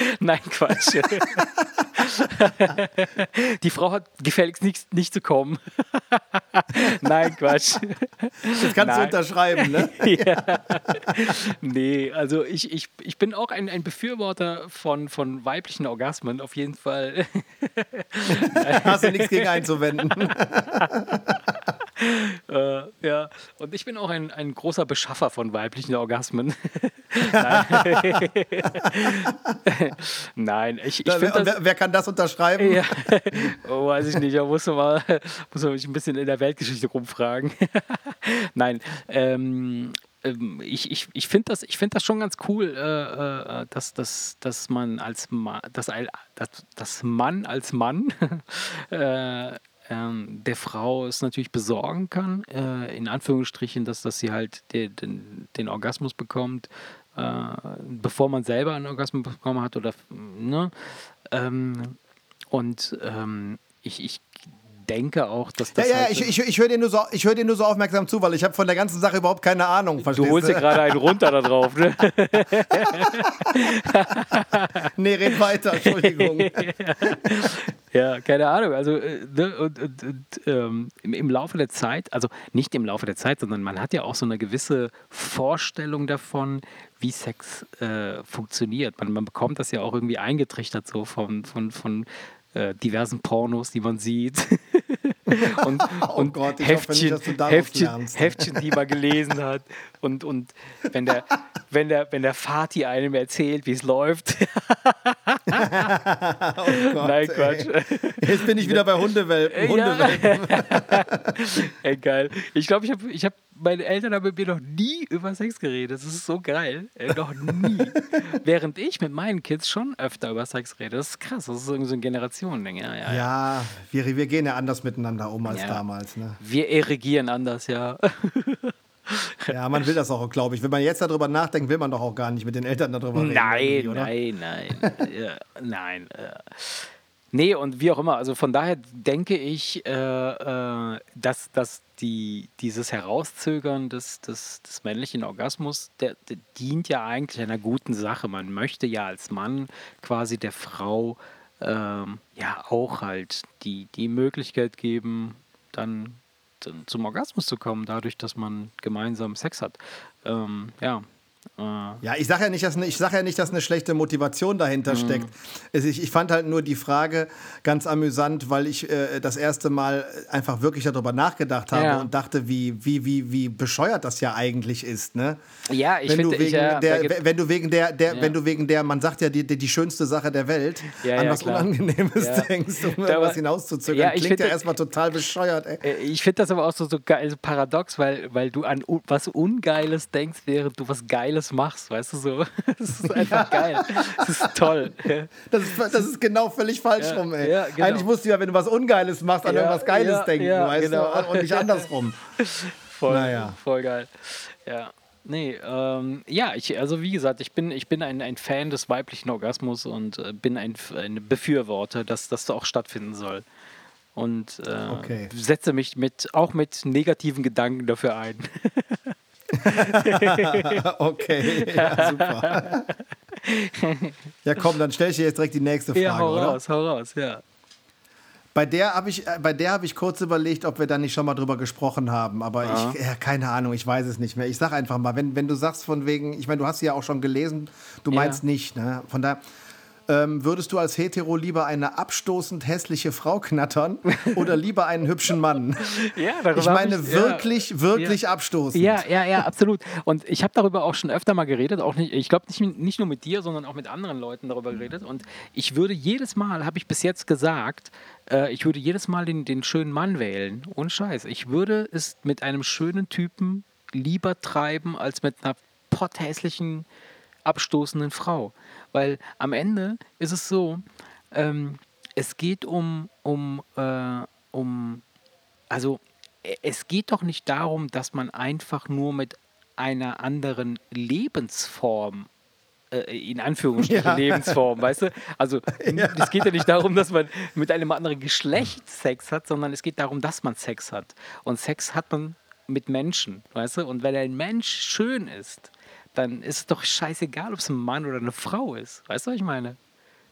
Nein, Quatsch. Die Frau hat gefälligst nicht, nicht zu kommen. Nein, Quatsch. Das kannst du Nein. unterschreiben, ne? ja. Nee, also ich, ich, ich bin auch ein, ein Befürworter von, von weiblichen Orgasmen, auf jeden Fall. Hast du nichts gegen einzuwenden. äh, ja, und ich bin auch ein, ein großer Beschaffer von weiblichen Orgasmen. Nein. Nein, ich, ich finde wer, wer kann das unterschreiben? Ja, oh, weiß ich nicht. Da muss man, mal, muss man mich ein bisschen in der Weltgeschichte rumfragen. Nein, ähm, ähm, ich, ich, ich finde das, ich find das schon ganz cool, äh, äh, dass, dass, dass man als Mann, dass, dass, dass Mann als Mann äh, ähm, der Frau es natürlich besorgen kann, äh, in Anführungsstrichen, dass, dass sie halt den, den, den Orgasmus bekommt, äh, bevor man selber einen Orgasmus bekommen hat oder ne? Ähm, und ähm, ich, ich denke auch, dass Ja, das. ja, halt, ich, ich, ich höre dir, nur so- ich hör dir nur so aufmerksam zu, weil ich habe von der ganzen Sache überhaupt keine Ahnung. du holst dir gerade einen runter da drauf, ne? Nee, red weiter, Entschuldigung. Ja, keine Ahnung. Also äh, ne, und, und, und, ähm, im, im Laufe der Zeit, also nicht im Laufe der Zeit, sondern man hat ja auch so eine gewisse Vorstellung davon, wie Sex äh, funktioniert. Man, man bekommt das ja auch irgendwie eingetrichtert so von, von, von äh, diversen Pornos, die man sieht. und, und Oh Gott, ich hoffe nicht, Heftchen, Heftchen. Heftchen, die man gelesen hat. Und, und wenn, der, wenn, der, wenn der Vati einem erzählt, wie es läuft. Oh Gott, Nein, ey. Quatsch. Jetzt bin ich wieder bei Hundewelpen. Hundewelpen. Ey, geil. Ich glaube, ich habe ich hab, meine Eltern haben mit mir noch nie über Sex geredet. Das ist so geil. Ey, noch nie. Während ich mit meinen Kids schon öfter über Sex rede. Das ist krass. Das ist irgendwie so ein Generationending. Ja, ja, ja. Ja, wir, wir gehen ja anders miteinander um als Ja. damals. Ne? Wir erregieren anders, ja. Ja, man will das auch, glaube ich. Wenn man jetzt darüber nachdenkt, will man doch auch gar nicht mit den Eltern darüber reden. Nein, nein, nein. ja, nein. Nee, und wie auch immer. Also von daher denke ich, äh, äh, dass, dass die, dieses Herauszögern des, des, des männlichen Orgasmus, der, der dient ja eigentlich einer guten Sache. Man möchte ja als Mann quasi der Frau ähm, ja auch halt die, die Möglichkeit geben, dann, dann zum Orgasmus zu kommen, dadurch, dass man gemeinsam Sex hat. Ähm, ja. Äh, Ja, ich sage ja, nicht, dass ich sag ja nicht, dass eine schlechte Motivation dahinter steckt. Es- Ich, ich fand halt nur die Frage ganz amüsant, weil ich äh, das erste Mal einfach wirklich darüber nachgedacht habe Ja. und dachte, wie, wie, wie, wie bescheuert das ja eigentlich ist. Ne? ja, ich wenn, finde, du wegen ich, ja, da der, wenn du wegen der, der Ja. wenn du wegen der, man sagt ja die, die, schönste Sache der Welt, an was klar. Unangenehmes denkst, um Da irgendwas hinauszuzögern. Ja, Klingt ja erstmal total bescheuert. Ey. Äh, Ich finde das aber auch so, so geil, so paradox, weil, weil du an was Ungeiles denkst, während du was Geiles machst, weißt du so? Das ist einfach geil. Das ist toll. Das ist, das ist genau völlig falsch Ja, rum, ey. ja, genau. Eigentlich musst du ja, wenn du was Ungeiles machst, an Ja, irgendwas Geiles ja, denken, ja, weißt genau. du? Und nicht andersrum. Voll, Naja. voll geil. Ja. Nee, ähm, ja, ich, also wie gesagt, ich bin, ich bin ein, ein Fan des weiblichen Orgasmus und äh, bin ein, ein Befürworter, dass das auch stattfinden soll. Und äh, Okay. setze mich mit, auch mit negativen Gedanken dafür ein. Okay, ja, super. Ja, komm, dann stelle ich dir jetzt direkt die nächste Frage, ja, hau oder? raus, hau raus, ja. Bei der habe ich, äh, bei der habe ich kurz überlegt, ob wir da nicht schon mal drüber gesprochen haben, aber ich, ja, keine Ahnung, ich weiß es nicht mehr. Ich sag einfach mal, wenn, wenn du sagst von wegen, ich meine, du hast sie ja auch schon gelesen, du Ja. meinst nicht, ne? Von daher ähm, würdest du als Hetero lieber eine abstoßend hässliche Frau knattern oder lieber einen hübschen Mann? Ja, darüber Ich meine ich- ja. wirklich, wirklich abstoßend. Ja, ja, ja, absolut. Und ich habe darüber auch schon öfter mal geredet, auch nicht, ich glaube nicht, nicht nur mit dir, sondern auch mit anderen Leuten darüber geredet. Und ich würde jedes Mal, habe ich bis jetzt gesagt, äh, ich würde jedes Mal den, den schönen Mann wählen. Ohne Scheiß. Ich würde es mit einem schönen Typen lieber treiben, als mit einer potthässlichen, abstoßenden Frau. Weil am Ende ist es so, ähm, es geht um, um, äh, um also e- es geht doch nicht darum, dass man einfach nur mit einer anderen Lebensform äh, in Anführungsstrichen Ja. Lebensform, weißt du? Also es geht ja nicht darum, dass man mit einem anderen Geschlecht Sex hat, sondern es geht darum, dass man Sex hat. Und Sex hat man mit Menschen, weißt du? Und wenn ein Mensch schön ist, dann ist es doch scheißegal, ob es ein Mann oder eine Frau ist. Weißt du, was ich meine?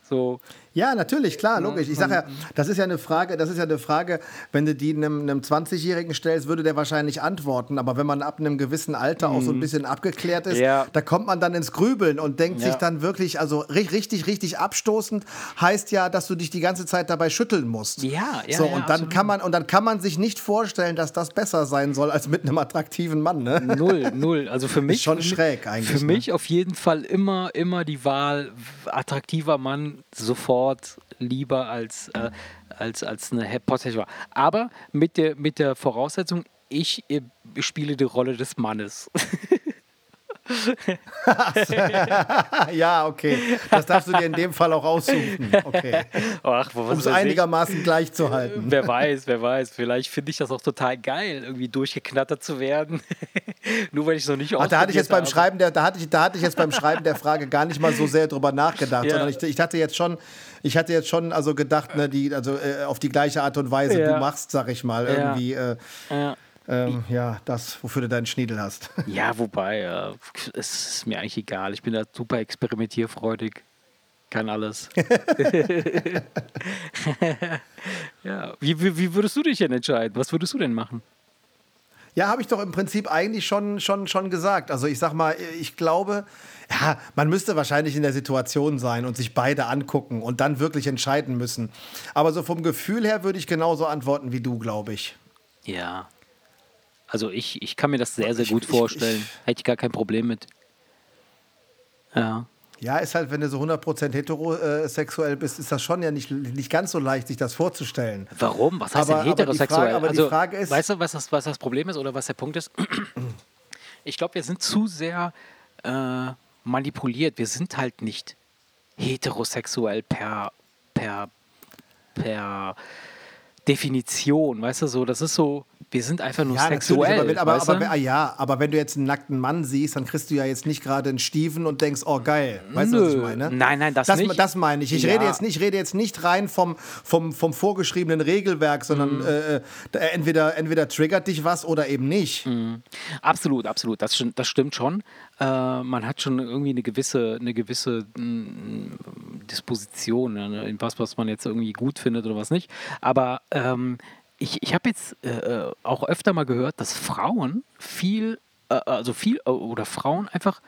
So, Ja, natürlich, klar, logisch. Ich sage ja, das ist ja eine Frage, das ist ja eine Frage, wenn du die einem, einem 20-Jährigen stellst, würde der wahrscheinlich antworten. Aber wenn man ab einem gewissen Alter auch so ein bisschen abgeklärt ist, Mhm. Ja. da kommt man dann ins Grübeln und denkt Ja. sich dann wirklich, also ri- richtig, richtig abstoßend heißt ja, dass du dich die ganze Zeit dabei schütteln musst. Ja, ja, So, ja, und dann absolut. kann man, und dann kann man sich nicht vorstellen, dass das besser sein soll als mit einem attraktiven Mann, ne? Null, null. Also für mich. schon für mich- schräg eigentlich, Für ne? mich auf jeden Fall immer, immer die Wahl, attraktiver Mann sofort lieber als, äh, als, als eine potentielle. Aber mit der, mit der Voraussetzung, ich äh, spiele die Rolle des Mannes. ja, okay. Das darfst du dir in dem Fall auch aussuchen. Okay. Um es weiß ich. einigermaßen gleich zu halten. Wer weiß, wer weiß. Vielleicht finde ich das auch total geil, irgendwie durchgeknattert zu werden. Nur weil ich es noch nicht Ach, da hatte ich jetzt beim ausprobiert Schreiben der, da hatte ich, da hatte ich jetzt beim Schreiben der Frage gar nicht mal so sehr drüber nachgedacht, Ja. sondern ich, ich hatte jetzt schon, ich hatte jetzt schon also gedacht, ne, die, also äh, auf die gleiche Art und Weise Ja. du machst, sag ich mal, Ja. irgendwie, äh, habe. Ja. Ähm, ja, das, wofür du deinen Schniedel hast. Ja, wobei, äh, es ist mir eigentlich egal. Ich bin da super experimentierfreudig. Kann alles. ja. Wie, wie, wie würdest du dich denn entscheiden? Was würdest du denn machen? Ja, habe ich doch im Prinzip eigentlich schon, schon, schon gesagt. Also ich sag mal, ich glaube, ja, man müsste wahrscheinlich in der Situation sein und sich beide angucken und dann wirklich entscheiden müssen. Aber so vom Gefühl her würde ich genauso antworten wie du, glaube ich. Ja. Also ich, ich kann mir das sehr, sehr Ich- gut ich- vorstellen. ich- Hätte ich gar kein Problem mit. Ja. Ja, ist halt, wenn du so 100% heterosexuell bist, ist das schon ja nicht, nicht ganz so leicht, sich das vorzustellen. Warum? Was heißt Aber- denn aber die heterosexuell? Frage- aber die also, Frage ist- weißt du, was das, was das Problem ist oder was der Punkt ist? Ich glaube, wir sind zu sehr äh, manipuliert. Wir sind halt nicht heterosexuell per, per, per Definition, weißt du so? Das ist so, wir sind einfach nur Ja, sexuell. aber, aber, weißt aber, du? ah, ja, aber wenn du jetzt einen nackten Mann siehst, dann kriegst du ja jetzt nicht gerade einen Stiefen und denkst, oh geil. Weißt du, was ich Nö. meine? Nein, nein, das das, nicht. Das meine ich. Ich, Ja. rede jetzt nicht, ich rede jetzt nicht rein vom, vom, vom vorgeschriebenen Regelwerk, Mhm. sondern äh, äh, entweder, entweder triggert dich was oder eben nicht. Mhm. Absolut, absolut. Das, das stimmt schon. Äh, man hat schon irgendwie eine gewisse, eine gewisse mm, Disposition, ne, in was, was man jetzt irgendwie gut findet oder was nicht. Aber ähm, ich, ich habe jetzt äh, äh, auch öfter mal gehört, dass Frauen viel, äh, also viel, äh, oder Frauen einfach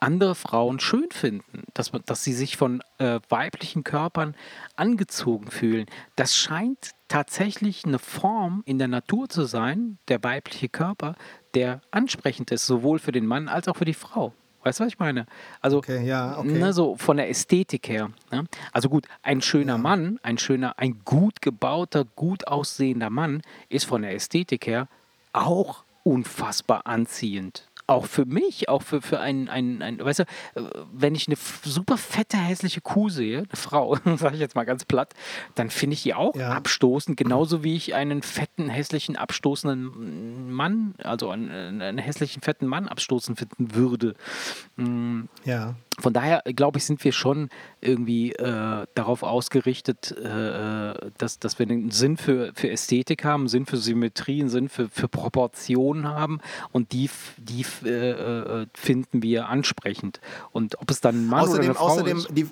andere Frauen schön finden, dass, dass sie sich von äh, weiblichen Körpern angezogen fühlen. Das scheint tatsächlich eine Form in der Natur zu sein, der weibliche Körper, der ansprechend ist, sowohl für den Mann als auch für die Frau. Weißt du, was ich meine? Also, Okay, ja, okay. ne, so von der Ästhetik her. Ne? Also gut, ein schöner Mann, ein schöner, ein gut gebauter, gut aussehender Mann ist von der Ästhetik her auch unfassbar anziehend. Auch für mich, auch für, für einen, einen, einen, weißt du, äh, wenn ich eine super fette, hässliche Kuh sehe, eine Frau, sage ich jetzt mal ganz platt, dann finde ich die auch Ja. abstoßend, genauso wie ich einen fetten, hässlichen, abstoßenden Mann, also einen, einen hässlichen, fetten Mann abstoßend finden würde. Ja. Von daher, äh, glaube ich, sind wir schon irgendwie äh, darauf ausgerichtet, äh, äh, dass, dass wir einen Sinn für, für Ästhetik haben, einen Sinn für Symmetrie, einen Sinn für, für Proportionen haben und die, die äh, äh, finden wir ansprechend. Und ob es dann ein Mann oder Außerdem, eine Frau außerdem, ist. die,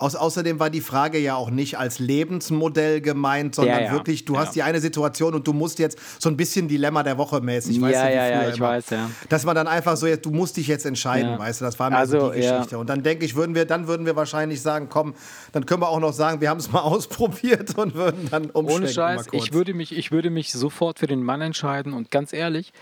Aus, außerdem war die Frage ja auch nicht als Lebensmodell gemeint, sondern Ja, ja. wirklich, du Ja. hast die eine Situation und du musst jetzt so ein bisschen Dilemma der Woche mäßig, weißt Ja, du, ja, ja, ich immer. weiß, ja. Dass man dann einfach so, jetzt, du musst dich jetzt entscheiden, Ja. weißt du, das war mir so Also, die ja. Geschichte. Und dann denke ich, würden wir, dann würden wir wahrscheinlich sagen, komm, dann können wir auch noch sagen, wir haben es mal ausprobiert und würden dann umschwenken. Ohne Scheiß, ich würde, mich, ich würde mich sofort für den Mann entscheiden und ganz ehrlich,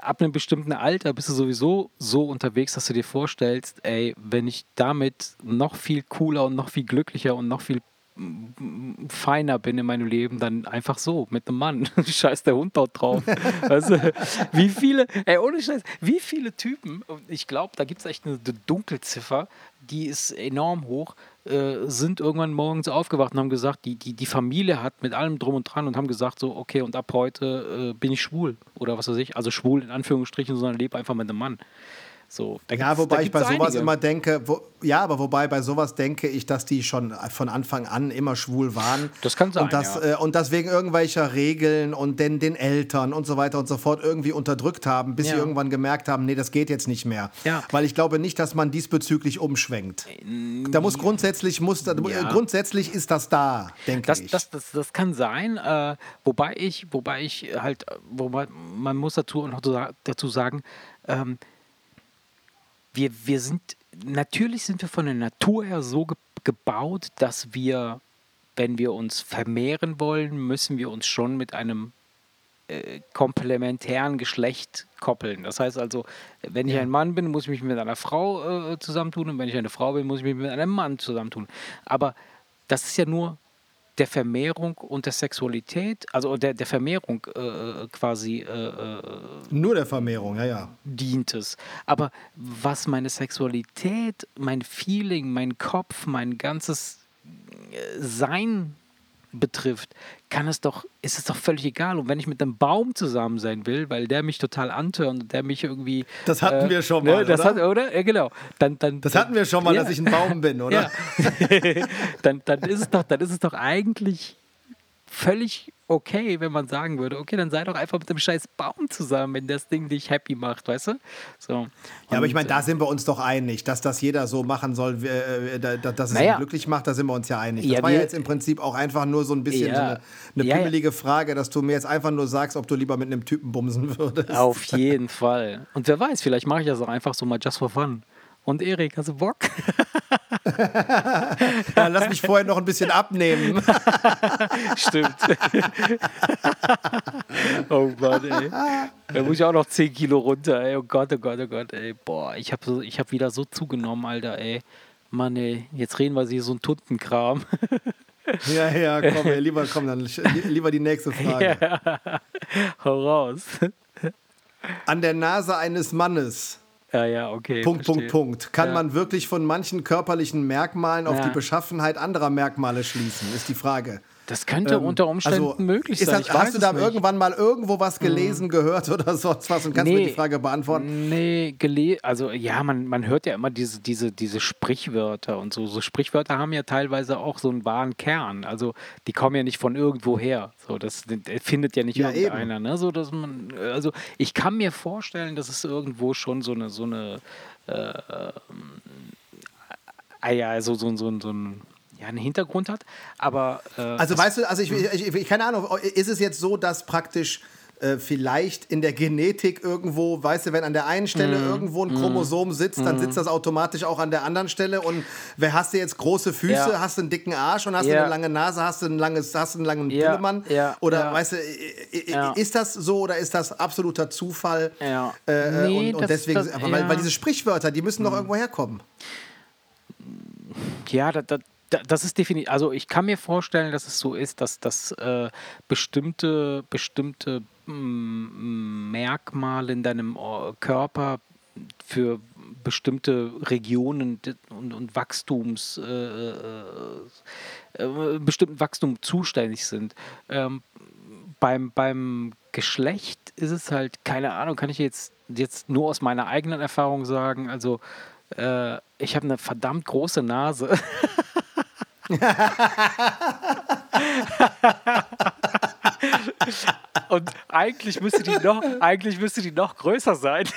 ab einem bestimmten Alter bist du sowieso so unterwegs, dass du dir vorstellst, ey, wenn ich damit noch viel cooler und noch viel glücklicher und noch viel mm, feiner bin in meinem Leben, dann einfach so mit einem Mann. Scheiß der Hund dort drauf. du, wie viele, ey, ohne Scheiß, wie viele Typen, ich glaube, da gibt es echt eine Dunkelziffer, die ist enorm hoch, äh, sind irgendwann morgens aufgewacht und haben gesagt, die, die, die Familie hat mit allem drum und dran und haben gesagt, so, okay, und ab heute äh, bin ich schwul oder was weiß ich, also schwul in Anführungsstrichen, sondern lebe einfach mit einem Mann. So, Ja, wobei ich bei sowas einige. immer denke, wo, ja, aber wobei bei sowas denke ich, dass die schon von Anfang an immer schwul waren. Das kann sein, Und, das, ja. äh, und das wegen irgendwelcher Regeln und den, den Eltern und so weiter und so fort irgendwie unterdrückt haben, bis sie Ja. irgendwann gemerkt haben, nee, das geht jetzt nicht mehr. Ja. Weil ich glaube nicht, dass man diesbezüglich umschwenkt. Da muss grundsätzlich, muss, Ja. grundsätzlich ist das da, denke Das, ich. das, das, das kann sein, äh, wobei ich, wobei ich halt, äh, wobei man muss dazu noch dazu sagen, ähm, wir, wir sind, natürlich sind wir von der Natur her so ge gebaut, dass wir, wenn wir uns vermehren wollen, müssen wir uns schon mit einem äh, komplementären Geschlecht koppeln. Das heißt also, wenn ich ein Mann bin, muss ich mich mit einer Frau äh, zusammentun und wenn ich eine Frau bin, muss ich mich mit einem Mann zusammentun. Aber das ist ja nur der Vermehrung und der Sexualität, also der, der Vermehrung äh, quasi äh, äh, Nur der Vermehrung, ja, ja. dient es. Aber was meine Sexualität, mein Feeling, mein Kopf, mein ganzes äh, Sein betrifft, kann es doch, ist es doch völlig egal. Und wenn ich mit einem Baum zusammen sein will, weil der mich total antört und der mich irgendwie. äh, Das hatten wir schon ne, mal, Das oder? Hat, oder? Ja, genau. Dann, dann, Das hatten wir schon mal, ja. dass ich ein Baum bin, oder? Ja. dann, dann, ist es doch, dann ist es doch eigentlich völlig okay, wenn man sagen würde, okay, dann sei doch einfach mit dem scheiß Baum zusammen, wenn das Ding dich happy macht, weißt du? So. Ja, aber ich meine, äh, da sind wir uns doch einig, dass das jeder so machen soll, äh, da- dass es Naja. ihn glücklich macht, da sind wir uns ja einig. Das Ja, war ja jetzt im Prinzip auch einfach nur so ein bisschen Ja. so eine, eine ja. pimmelige Frage, dass du mir jetzt einfach nur sagst, ob du lieber mit einem Typen bumsen würdest. Auf jeden Fall. Und wer weiß, vielleicht mache ich das auch einfach so mal just for fun. Und Erik, hast du Bock? Ja, lass mich vorher noch ein bisschen abnehmen. Stimmt. oh Mann, ey. Da muss ich auch noch 10 Kilo runter, ey. Oh Gott, oh Gott, oh Gott, ey. Boah, ich habe so, ich hab wieder so zugenommen, Alter, ey. Mann, ey. Jetzt reden wir hier so ein Tuntenkram. ja, ja, komm, ey, lieber, komm, dann li- lieber die nächste Frage. Hau raus. An der Nase eines Mannes, Ja, ja, okay. Punkt, verstehe. Punkt, Punkt, kann Ja. man wirklich von manchen körperlichen Merkmalen auf Ja. die Beschaffenheit anderer Merkmale schließen, ist die Frage. Das könnte Ähm, unter Umständen also, möglich sein. Das, hast du da nicht. irgendwann mal irgendwo was gelesen, gehört oder sonst was und kannst mir Nee. die Frage beantworten? Nee, gele also ja, man, man hört ja immer diese, diese, diese Sprichwörter und so. So Sprichwörter haben ja teilweise auch so einen wahren Kern. Also die kommen ja nicht von irgendwo her. So, das findet ja nicht Ja, irgendeiner. Ne? So, dass man, also ich kann mir vorstellen, dass es irgendwo schon so eine, so eine äh, ah ja, so, so, so, so ein ja, einen Hintergrund hat. Aber äh, Also weißt du, also ich, ich, ich, keine Ahnung, ist es jetzt so, dass praktisch äh, vielleicht in der Genetik irgendwo, weißt du, wenn an der einen Stelle Mhm. irgendwo ein Chromosom sitzt, dann sitzt das automatisch auch an der anderen Stelle. Und wer hast du jetzt große Füße, Ja. hast du einen dicken Arsch und hast du Ja. eine lange Nase, hast du ein langes, hast du einen langen Ja, Pillemann? ja, Oder weißt du, ist das so oder ist das absoluter Zufall? Ja. Äh, Nee, und, und das- deswegen, das- weil. Mhm. weil diese Sprichwörter, die müssen doch irgendwo herkommen. Ja, da, da, da, das ist definitiv. Also ich kann mir vorstellen, dass es so ist, dass, dass äh, bestimmte, bestimmte mm, Merkmale in deinem Or- Körper für bestimmte Regionen und, und Wachstums, äh, äh, äh, bestimmten Wachstum zuständig sind. Ähm, beim, beim Geschlecht ist es halt, keine Ahnung, kann ich jetzt, jetzt nur aus meiner eigenen Erfahrung sagen, also äh, ich habe eine verdammt große Nase. Und eigentlich müsste die noch, eigentlich müsste die noch größer sein.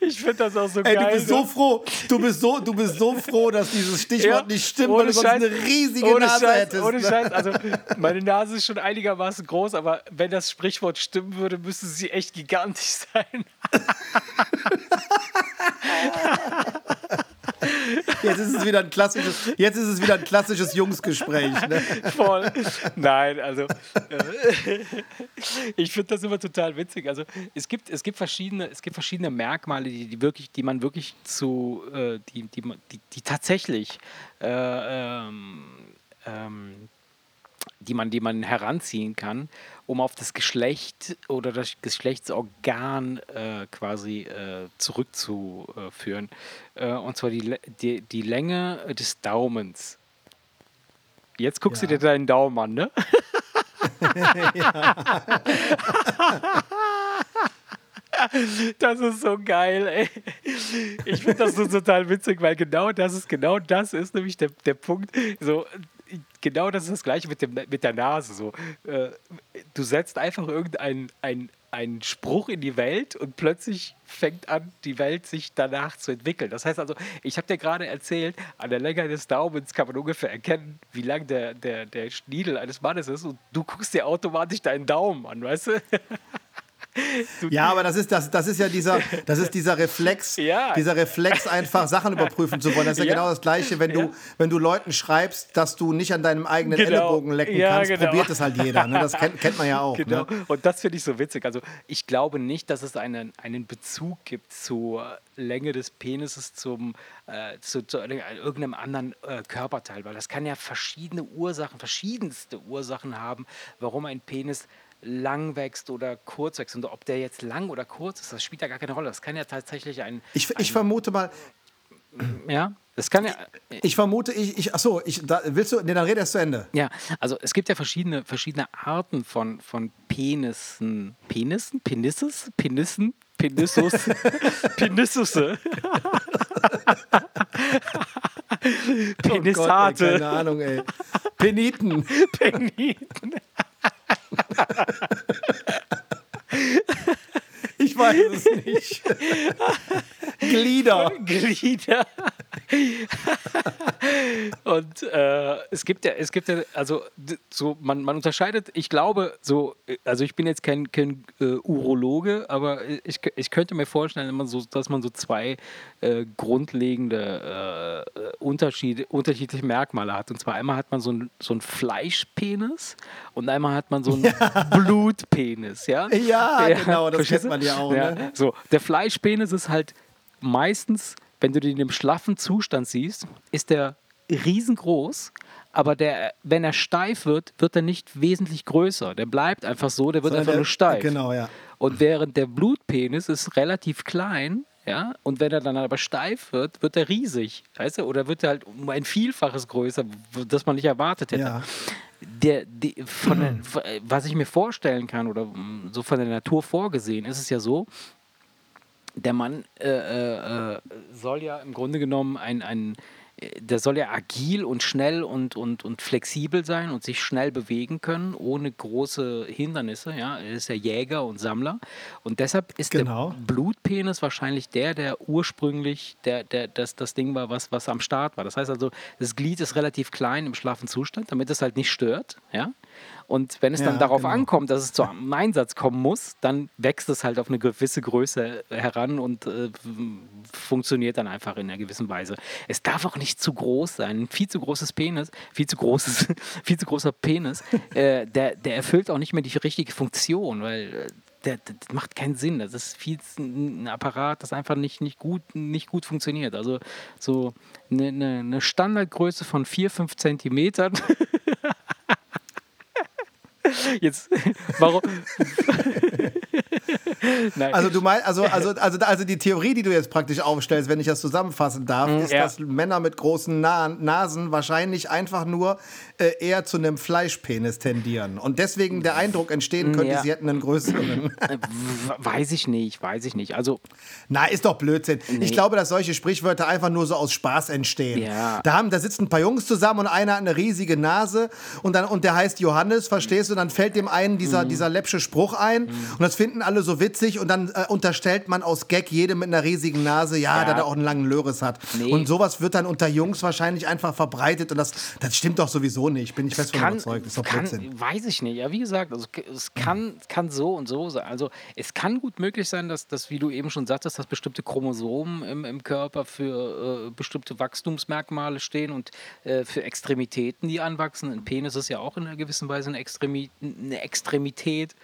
Ich finde das auch so Ey, geil. du bist ne? so froh, du bist so, du bist so froh, dass dieses Stichwort Ja, nicht stimmt, weil du sonst Scheiß. eine riesige ohne Nase Scheiß, hättest. Ohne ne? Scheiß. Also, meine Nase ist schon einigermaßen groß, aber wenn das Sprichwort stimmen würde, müsste sie echt gigantisch sein. Jetzt ist es wieder ein klassisches, jetzt ist es wieder ein klassisches Jungsgespräch. Ne? Voll. Nein, also äh, ich finde das immer total witzig. Also es gibt, es gibt verschiedene, es gibt verschiedene Merkmale, die, die wirklich, die man wirklich zu, äh, die, die, die, die tatsächlich äh, ähm, ähm, die man, die man heranziehen kann, um auf das Geschlecht oder das Geschlechtsorgan äh, quasi äh, zurückzuführen. Äh, und zwar die, die, die Länge des Daumens. Jetzt guckst Ja. du dir deinen Daumen an, ne? Das ist so geil, ey. Ich finde das so total witzig, weil genau das ist, genau das ist nämlich der, der Punkt. So, genau das ist das gleiche mit, dem, mit der Nase. So. Äh, Du setzt einfach irgendeinen ein, einen Spruch in die Welt und plötzlich fängt an, die Welt sich danach zu entwickeln. Das heißt also, ich habe dir gerade erzählt, an der Länge des Daumens kann man ungefähr erkennen, wie lang der, der, der Schniedel eines Mannes ist und du guckst dir automatisch deinen Daumen an, weißt du? Ja, aber das ist, das, das ist ja dieser, das ist dieser Reflex, Ja. dieser Reflex, einfach Sachen überprüfen zu wollen. Das ist ja, Ja. genau das Gleiche, wenn du, Ja. wenn du Leuten schreibst, dass du nicht an deinem eigenen Genau. Ellenbogen lecken Ja, kannst, genau. probiert es halt jeder. Ne? Das kennt, kennt man ja auch. Genau. Ne? Und das finde ich so witzig. Also ich glaube nicht, dass es einen, einen Bezug gibt zur Länge des Penises zum, äh, zu, zu irgendeinem anderen äh, Körperteil, weil das kann ja verschiedene Ursachen, verschiedenste Ursachen haben, warum ein Penis lang wächst oder kurz wächst. Und ob der jetzt lang oder kurz ist, das spielt ja gar keine Rolle. Das kann ja tatsächlich ein, Ich, ich ein vermute mal, ja, das kann ja, ich vermute, ich, ich achso, ich, da, willst du, nee, dann rede erst zu Ende. Ja, also es gibt ja verschiedene, verschiedene Arten von, von Penissen. Penissen? Penisses? Penissen? Penissus? Penissusse? Oh Gott, ey, Penissate? keine Ahnung, ey. Peniten. Peniten? Ich weiß es nicht. Glieder. Glieder. Und äh, es gibt ja, es gibt ja, also so, man, man unterscheidet, ich glaube, so, äh, also ich bin jetzt kein, kein äh, Urologe, aber ich, ich könnte mir vorstellen, dass man so, dass man so zwei äh, grundlegende äh, Unterschiede, unterschiedliche Merkmale hat. Und zwar einmal hat man so ein, so ein Fleischpenis und einmal hat man so einen Blutpenis, ja? Ja, genau, das kennt man ja auch, Ja, ne? so, der Fleischpenis ist halt meistens, wenn du den einem schlaffen Zustand siehst, ist der riesengroß, aber der, wenn er steif wird, wird er nicht wesentlich größer. Der bleibt einfach so, der wird Sondern einfach der- nur steif. genau, ja. Und während der Blutpenis ist relativ klein, ja, und wenn er dann aber steif wird, wird er riesig, weißt du, oder wird er halt um ein Vielfaches größer, das man nicht erwartet hätte. Ja. Der, die, von der, was ich mir vorstellen kann oder so von der Natur vorgesehen, ist es ja so, der Mann äh, äh, äh, soll ja im Grunde genommen ein, ein der soll ja agil und schnell und, und, und flexibel sein und sich schnell bewegen können, ohne große Hindernisse. Ja? Er ist ja Jäger und Sammler. Und deshalb ist Genau. der Blutpenis wahrscheinlich der, der ursprünglich der, der, das, das Ding war, was, was am Start war. Das heißt also, das Glied ist relativ klein im schlafen Zustand, damit es halt nicht stört. Ja? Und wenn es dann Ja, darauf genau. ankommt, dass es zum Einsatz kommen muss, dann wächst es halt auf eine gewisse Größe heran und äh, funktioniert dann einfach in einer gewissen Weise. Es darf auch nicht zu groß sein. Ein viel zu großes Penis, viel zu großes, viel zu großer Penis, äh, der, der erfüllt auch nicht mehr die richtige Funktion, weil äh, der, der das macht keinen Sinn. Das ist viel zu- ein Apparat, das einfach nicht, nicht, gut, nicht gut funktioniert. Also so eine, eine, eine Standardgröße von 4, 5 Zentimetern. Jetzt, warum? Also du meinst, also, also, also, also die Theorie, die du jetzt praktisch aufstellst, wenn ich das zusammenfassen darf, ist, ja. dass Männer mit großen Na Nasen wahrscheinlich einfach nur äh, eher zu einem Fleischpenis tendieren. Und deswegen der Eindruck entstehen könnte, Ja. sie hätten einen größeren. Äh, weiß ich nicht, weiß ich nicht. Also, Na, ist doch Blödsinn. Ich glaube, dass solche Sprichwörter einfach nur so aus Spaß entstehen. Ja. Da, haben, da sitzen ein paar Jungs zusammen und einer hat eine riesige Nase und, dann, und der heißt Johannes, verstehst du? Und dann fällt dem einen dieser, Mhm. dieser läppsche Spruch ein und das finden alle so witzig und dann äh, unterstellt man aus Gag jedem mit einer riesigen Nase, ja, Ja. dass er auch einen langen Löres hat. Nee. Und sowas wird dann unter Jungs wahrscheinlich einfach verbreitet und das, das stimmt doch sowieso nicht. Bin ich fest von überzeugt. Das ist doch Blödsinn. kann, weiß ich nicht. Ja, wie gesagt, also es kann, kann so und so sein. Also es kann gut möglich sein, dass, dass wie du eben schon sagtest, dass bestimmte Chromosomen im, im Körper für äh, bestimmte Wachstumsmerkmale stehen und äh, für Extremitäten, die anwachsen. Ein Penis ist ja auch in einer gewissen Weise eine, Extremi eine Extremität.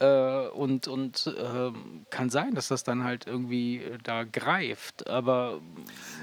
Äh, und und ähm, kann sein, dass das dann halt irgendwie äh, da greift. Aber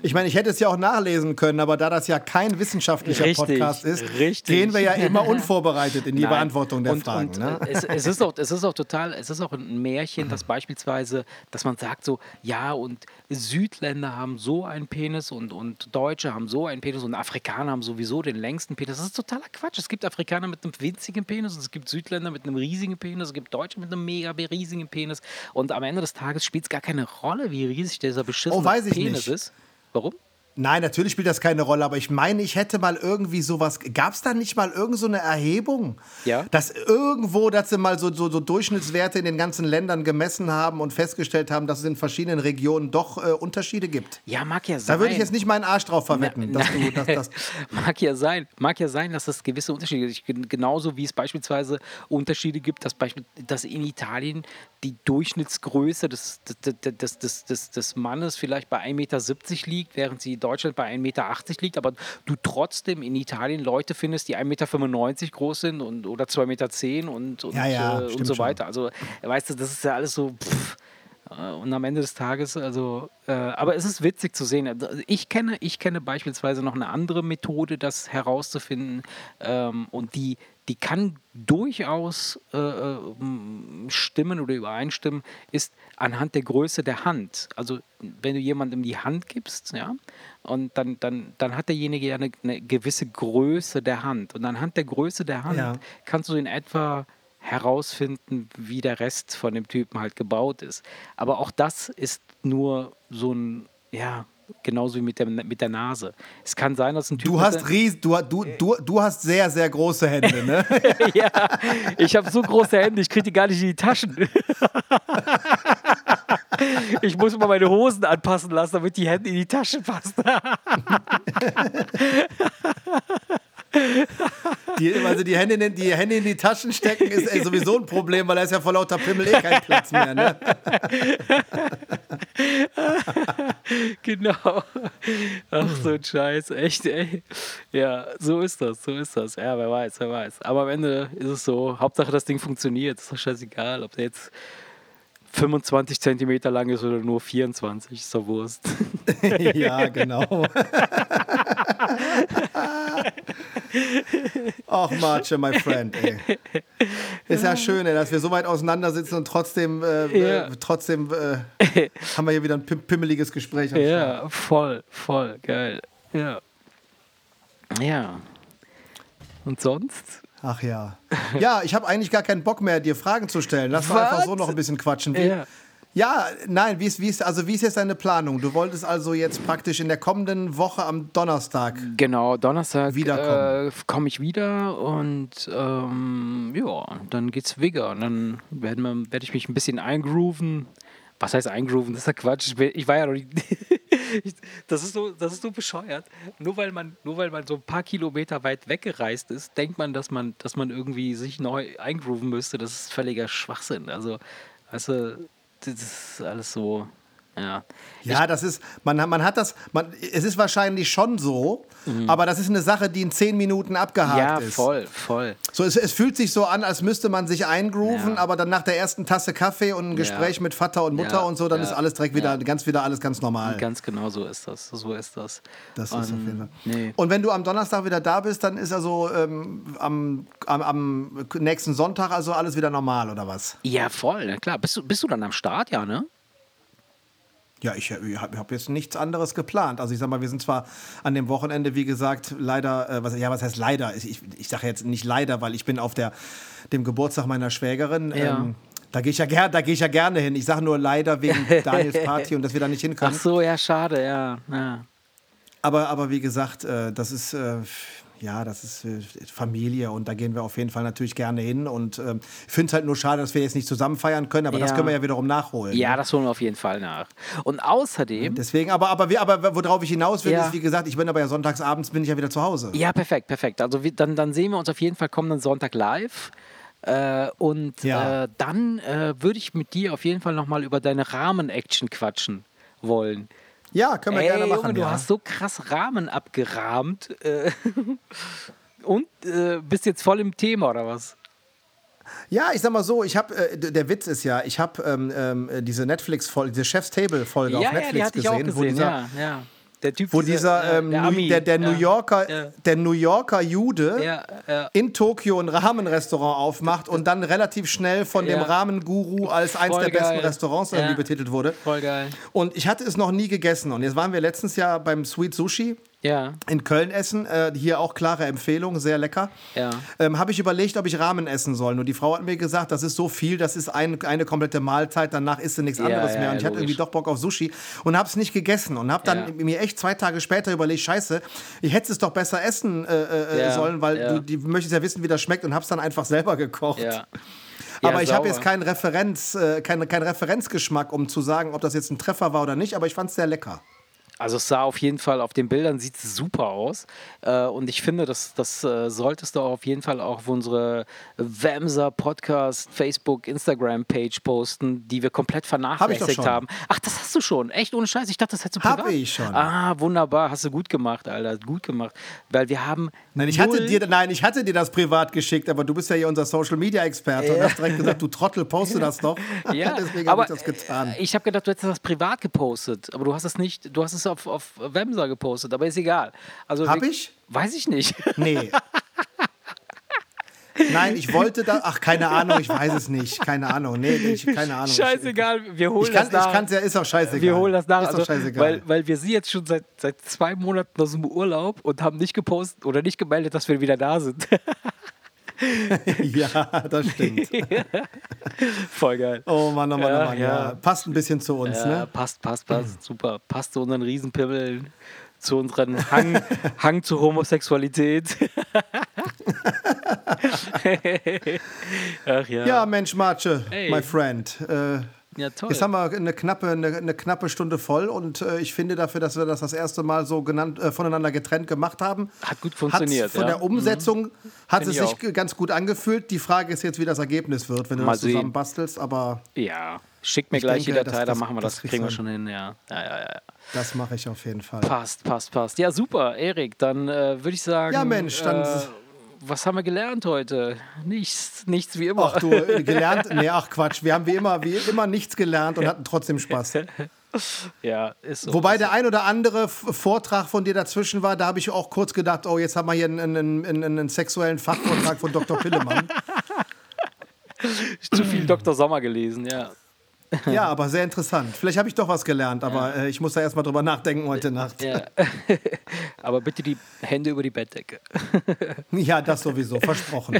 Ich meine, ich hätte es ja auch nachlesen können, aber da das ja kein wissenschaftlicher Richtig, Podcast ist, richtig. gehen wir ja immer unvorbereitet in die Nein. Beantwortung der und, Fragen. Und, ne? äh, es, es, ist auch, es ist auch total, es ist auch ein Märchen, dass beispielsweise, dass man sagt so, ja, und Südländer haben so einen Penis und, und Deutsche haben so einen Penis und Afrikaner haben sowieso den längsten Penis. Das ist totaler Quatsch. Es gibt Afrikaner mit einem winzigen Penis und es gibt Südländer mit einem riesigen Penis, es gibt Deutsche mit einem mega riesigen Penis und am Ende des Tages spielt es gar keine Rolle, wie riesig dieser beschissene Oh, Penis nicht. ist. Warum? Nein, natürlich spielt das keine Rolle, aber ich meine, ich hätte mal irgendwie sowas. Gab es da nicht mal irgend so eine Erhebung? Ja. Dass irgendwo, dass sie mal so, so, so Durchschnittswerte in den ganzen Ländern gemessen haben und festgestellt haben, dass es in verschiedenen Regionen doch äh, Unterschiede gibt. Ja, mag ja sein. Da würde ich jetzt nicht meinen Arsch drauf verwetten, Na- dass du, dass das. mag ja sein, mag ja sein, dass es gewisse Unterschiede gibt. Genauso wie es beispielsweise Unterschiede gibt, dass, beispiel, dass in Italien die Durchschnittsgröße des, des, des, des, des, Mannes vielleicht bei 1,70 Meter liegt, während sie Deutschland bei 1,80 Meter liegt, aber du trotzdem in Italien Leute findest, die 1,95 Meter groß sind und, oder 2,10 Meter und, und, Ja, ja, äh, und so weiter. Also, weißt du, das ist ja alles so. Pff, äh, Und am Ende des Tages, also, äh, aber es ist witzig zu sehen. Also Ich kenne, ich kenne beispielsweise noch eine andere Methode, das herauszufinden. Ähm, und die, die kann durchaus äh, äh, stimmen oder übereinstimmen, ist anhand der Größe der Hand. Also wenn du jemandem die Hand gibst, ja, und dann, dann, dann hat derjenige ja eine, eine gewisse Größe der Hand. Und anhand der Größe der Hand Ja. kannst du in etwa herausfinden, wie der Rest von dem Typen halt gebaut ist. Aber auch das ist nur so ein, ja, genauso wie mit der, mit der Nase. Es kann sein, dass ein Typ. Du hast, ries, du, du, du, du hast sehr, sehr große Hände, ne? ja, ich habe so große Hände, ich kriege die gar nicht in die Taschen. Ich muss mal meine Hosen anpassen lassen, damit die Hände in die Taschen passen. Die, also die Hände, in, die Hände in die Taschen stecken ist ey, sowieso ein Problem, weil da ist ja vor lauter Pimmel eh kein Platz mehr. Ne? Genau. Ach, so ein Scheiß, echt, ey. Ja, so ist das, so ist das. Ja, wer weiß, wer weiß. Aber am Ende ist es so, Hauptsache das Ding funktioniert. Ist doch scheißegal, ob der jetzt 25 Zentimeter lang ist oder nur 24, ist doch Wurst. ja, genau. Ach, Marche, my friend, ey. Ist ja schön, ey, dass wir so weit auseinander sitzen und trotzdem, äh, Ja. äh, trotzdem äh, haben wir hier wieder ein pim pimmeliges Gespräch. Ja, voll, voll, geil. Ja. Ja. Und sonst? Ach ja. Ja, ich habe eigentlich gar keinen Bock mehr, dir Fragen zu stellen. Lass mal einfach so noch ein bisschen quatschen. Wie, Ja. Ja, nein, wie ist, wie ist, also wie ist jetzt deine Planung? Du wolltest also jetzt praktisch in der kommenden Woche am Donnerstag. Genau, Donnerstag Wiederkommen. äh, komme ich wieder und ähm, ja, dann geht's wieder. Und dann werde ich mich ein bisschen eingrooven. Was heißt eingrooven? Das ist ja Quatsch. Ich, bin, ich war ja noch nicht. das, ist so, das ist so bescheuert. Nur weil, man, nur weil man so ein paar Kilometer weit weggereist ist, denkt man, dass man, dass man irgendwie sich neu eingrooven müsste. Das ist völliger Schwachsinn. Also, weißt du, das ist alles so. Ja. Ja, das ist, man, hat- man hat das, man, es ist wahrscheinlich schon so, aber das ist eine Sache, die in zehn Minuten abgehakt Mhm. Ja, ist. voll, voll. So, es, es fühlt sich so an, als müsste man sich eingrooven, Ja. aber dann nach der ersten Tasse Kaffee und ein Gespräch mit Vater und Mutter Ja, und so, dann ja, ist alles direkt wieder, ja. ganz wieder alles ganz normal. Ganz genau so ist das. So ist das. Das ist auf Ähm, jeden Fall. nee. Und wenn du am Donnerstag wieder da bist, dann ist also ähm, am, am, am nächsten Sonntag also alles wieder normal, oder was? Ja, voll, na klar. Bist du, bist du dann am Start, ja, ne? Ja, ich, ich habe hab jetzt nichts anderes geplant. Also ich sag mal, wir sind zwar an dem Wochenende, wie gesagt, leider, äh, was, ja, was heißt leider? Ich, ich, sage jetzt nicht leider, weil ich bin auf der, dem Geburtstag meiner Schwägerin. Ja. Ähm, da gehe ich, ja ger da geh ich ja gerne hin. Ich sage nur leider wegen Daniels Party und dass wir da nicht Ach hinkommen. so, ja, schade, ja. ja. Aber, aber wie gesagt, äh, das ist, äh, ja, das ist äh, Familie und da gehen wir auf jeden Fall natürlich gerne hin. Und ähm, ich finde es halt nur schade, dass wir jetzt nicht zusammen feiern können, aber das Ja. können wir ja wiederum nachholen. Ja, das holen wir auf jeden Fall nach. Und außerdem, Deswegen, aber, aber, wir, aber worauf ich hinaus will, Ja. ist, wie gesagt, ich bin aber ja sonntagsabends, bin ich ja wieder zu Hause. ja, perfekt, perfekt. Also wir, dann, dann sehen wir uns auf jeden Fall kommenden Sonntag live. Äh, und Ja. äh, dann äh, würde ich mit dir auf jeden Fall nochmal über deine Rahmen-Action quatschen wollen. Ja, können wir Ey, gerne machen. Junge, du ja. hast so krass Rahmen abgerahmt. Äh, und äh, bist jetzt voll im Thema, oder was? ja, ich sag mal so, ich habe, äh, der Witz ist ja, ich habe ähm, ähm, diese Netflix-Folge, diese Chef's Table-Folge auf ja, ja, Netflix ich gesehen, auch wo gesehen, dieser, ja, ja. Der Typ, wo dieser, dieser äh, ähm, der, New- Ami, der, der, New ja. Yorker, Ja. der New Yorker Jude Ja, in Tokio ein Rahmenrestaurant aufmacht und dann relativ schnell von dem. Ramen-Guru als eins Voll der besten geil. Restaurants irgendwie betitelt wurde. Voll geil. Und ich hatte es noch nie gegessen. Und jetzt waren wir letztens ja beim Sweet Sushi Ja, in Köln essen. Äh, hier auch klare Empfehlung, sehr lecker. ja. Ähm, Habe ich überlegt, ob ich Ramen essen soll. Nur die Frau hat mir gesagt, das ist so viel, das ist ein, eine komplette Mahlzeit, danach isst du nichts Ja, anderes ja, mehr. Und ich hatte irgendwie doch Bock auf Sushi und habe es nicht gegessen. Und habe dann mir echt zwei Tage später überlegt, scheiße, ich hätte es doch besser essen äh, äh, Ja, sollen, weil du die möchtest ja wissen, wie das schmeckt und habe es dann einfach selber gekocht. Ja. Aber Ja, ich habe jetzt keinen Referenz, äh, keinen kein Referenzgeschmack, um zu sagen, ob das jetzt ein Treffer war oder nicht, aber ich fand es sehr lecker. Also es sah auf jeden Fall, auf den Bildern sieht es super aus. Äh, und ich finde, das, das äh, solltest du auf jeden Fall auch auf unsere Wemser Podcast, Facebook, Instagram-Page posten, die wir komplett vernachlässigt schon. haben. Ach, das hast du schon. Echt ohne Scheiß. Ich dachte, das hättest du Hab privat. ich schon. Ah, wunderbar. Hast du gut gemacht, Alter. Gut gemacht. Weil wir haben. Nein ich, hatte dir, nein, ich hatte dir das privat geschickt, aber du bist ja hier unser Social Media Experte und hast direkt gesagt, du Trottel, poste das doch. Ja, Deswegen habe aber ich das getan. ich habe gedacht, du hättest das privat gepostet, aber du hast es nicht, du hast es auf, auf Wemser gepostet, aber ist egal. Also Hab ich? Weiß ich nicht. Nee. Nein, ich wollte da. Ach, keine Ahnung, ich weiß es nicht. Keine Ahnung. Nee, ich, keine Ahnung. Scheißegal, wir holen Ich kann das nach. ich kann's ja, ist auch scheißegal. wir holen das nach, Ist also, doch scheißegal. weil, weil wir sie jetzt schon seit, seit zwei Monaten aus dem Urlaub und haben nicht gepostet oder nicht gemeldet, dass wir wieder da sind. ja, das stimmt. Voll geil. Oh Mann, oh Mann, Ja, oh Mann. ja. Ja. Passt ein bisschen zu uns, Ja, ne? passt, passt, passt. Super. Passt zu unseren Riesenpimmeln, zu unseren Hang, Hang zur Homosexualität. Ach ja. Ja, Mensch, Marce, Hey. my friend. Äh, Ja, toll. Jetzt haben wir eine knappe, eine, eine knappe Stunde voll und äh, ich finde dafür, dass wir das das erste Mal so genannt, äh, voneinander getrennt gemacht haben. Hat gut funktioniert, Hat's von ja. Mhm. der Umsetzung hat Find es ich sich auch. ganz gut angefühlt. Die Frage ist jetzt, wie das Ergebnis wird, wenn du Mal das zusammen bastelst, aber Ja, schick mir Ich gleich denke, die Datei, das- dann machen wir das das, kriegen wir schon hin, ja. Ja, ja, ja. das mache ich auf jeden Fall. Passt, passt, passt. Ja, super, Erik, dann äh, würde ich sagen. Ja, Mensch, dann- Äh, was haben wir gelernt heute? Nichts, nichts wie immer. Ach du, gelernt? Nee, ach Quatsch. Wir haben wie immer, wie immer nichts gelernt und hatten trotzdem Spaß. ja, ist so. Wobei der ein oder andere Vortrag von dir dazwischen war, da habe ich auch kurz gedacht, oh, jetzt haben wir hier einen, einen, einen, einen sexuellen Fachvortrag von Dr. Pillemann. zu viel Dr. Sommer gelesen, ja. Ja, aber sehr interessant. Vielleicht habe ich doch was gelernt, aber äh, ich muss da erstmal drüber nachdenken heute Nacht. ja. Aber bitte die Hände über die Bettdecke. Ja, das sowieso, versprochen.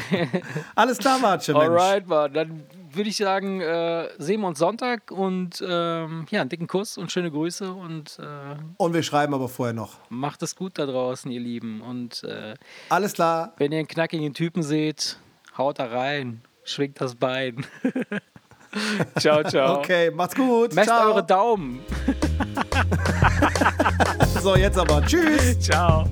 Alles klar, Marce, Mensch. Alright, Mann, dann würde ich sagen, äh, sehen wir uns Sonntag und ähm, ja, einen dicken Kuss und schöne Grüße und äh, Und wir schreiben aber vorher noch. macht es gut da draußen, ihr Lieben. Und äh, Alles klar. wenn ihr einen knackigen Typen seht, haut da rein, schwingt das Bein. ciao, ciao. Okay, macht's gut. Messt Ciao. eure Daumen. So, jetzt aber. Tschüss. Ciao.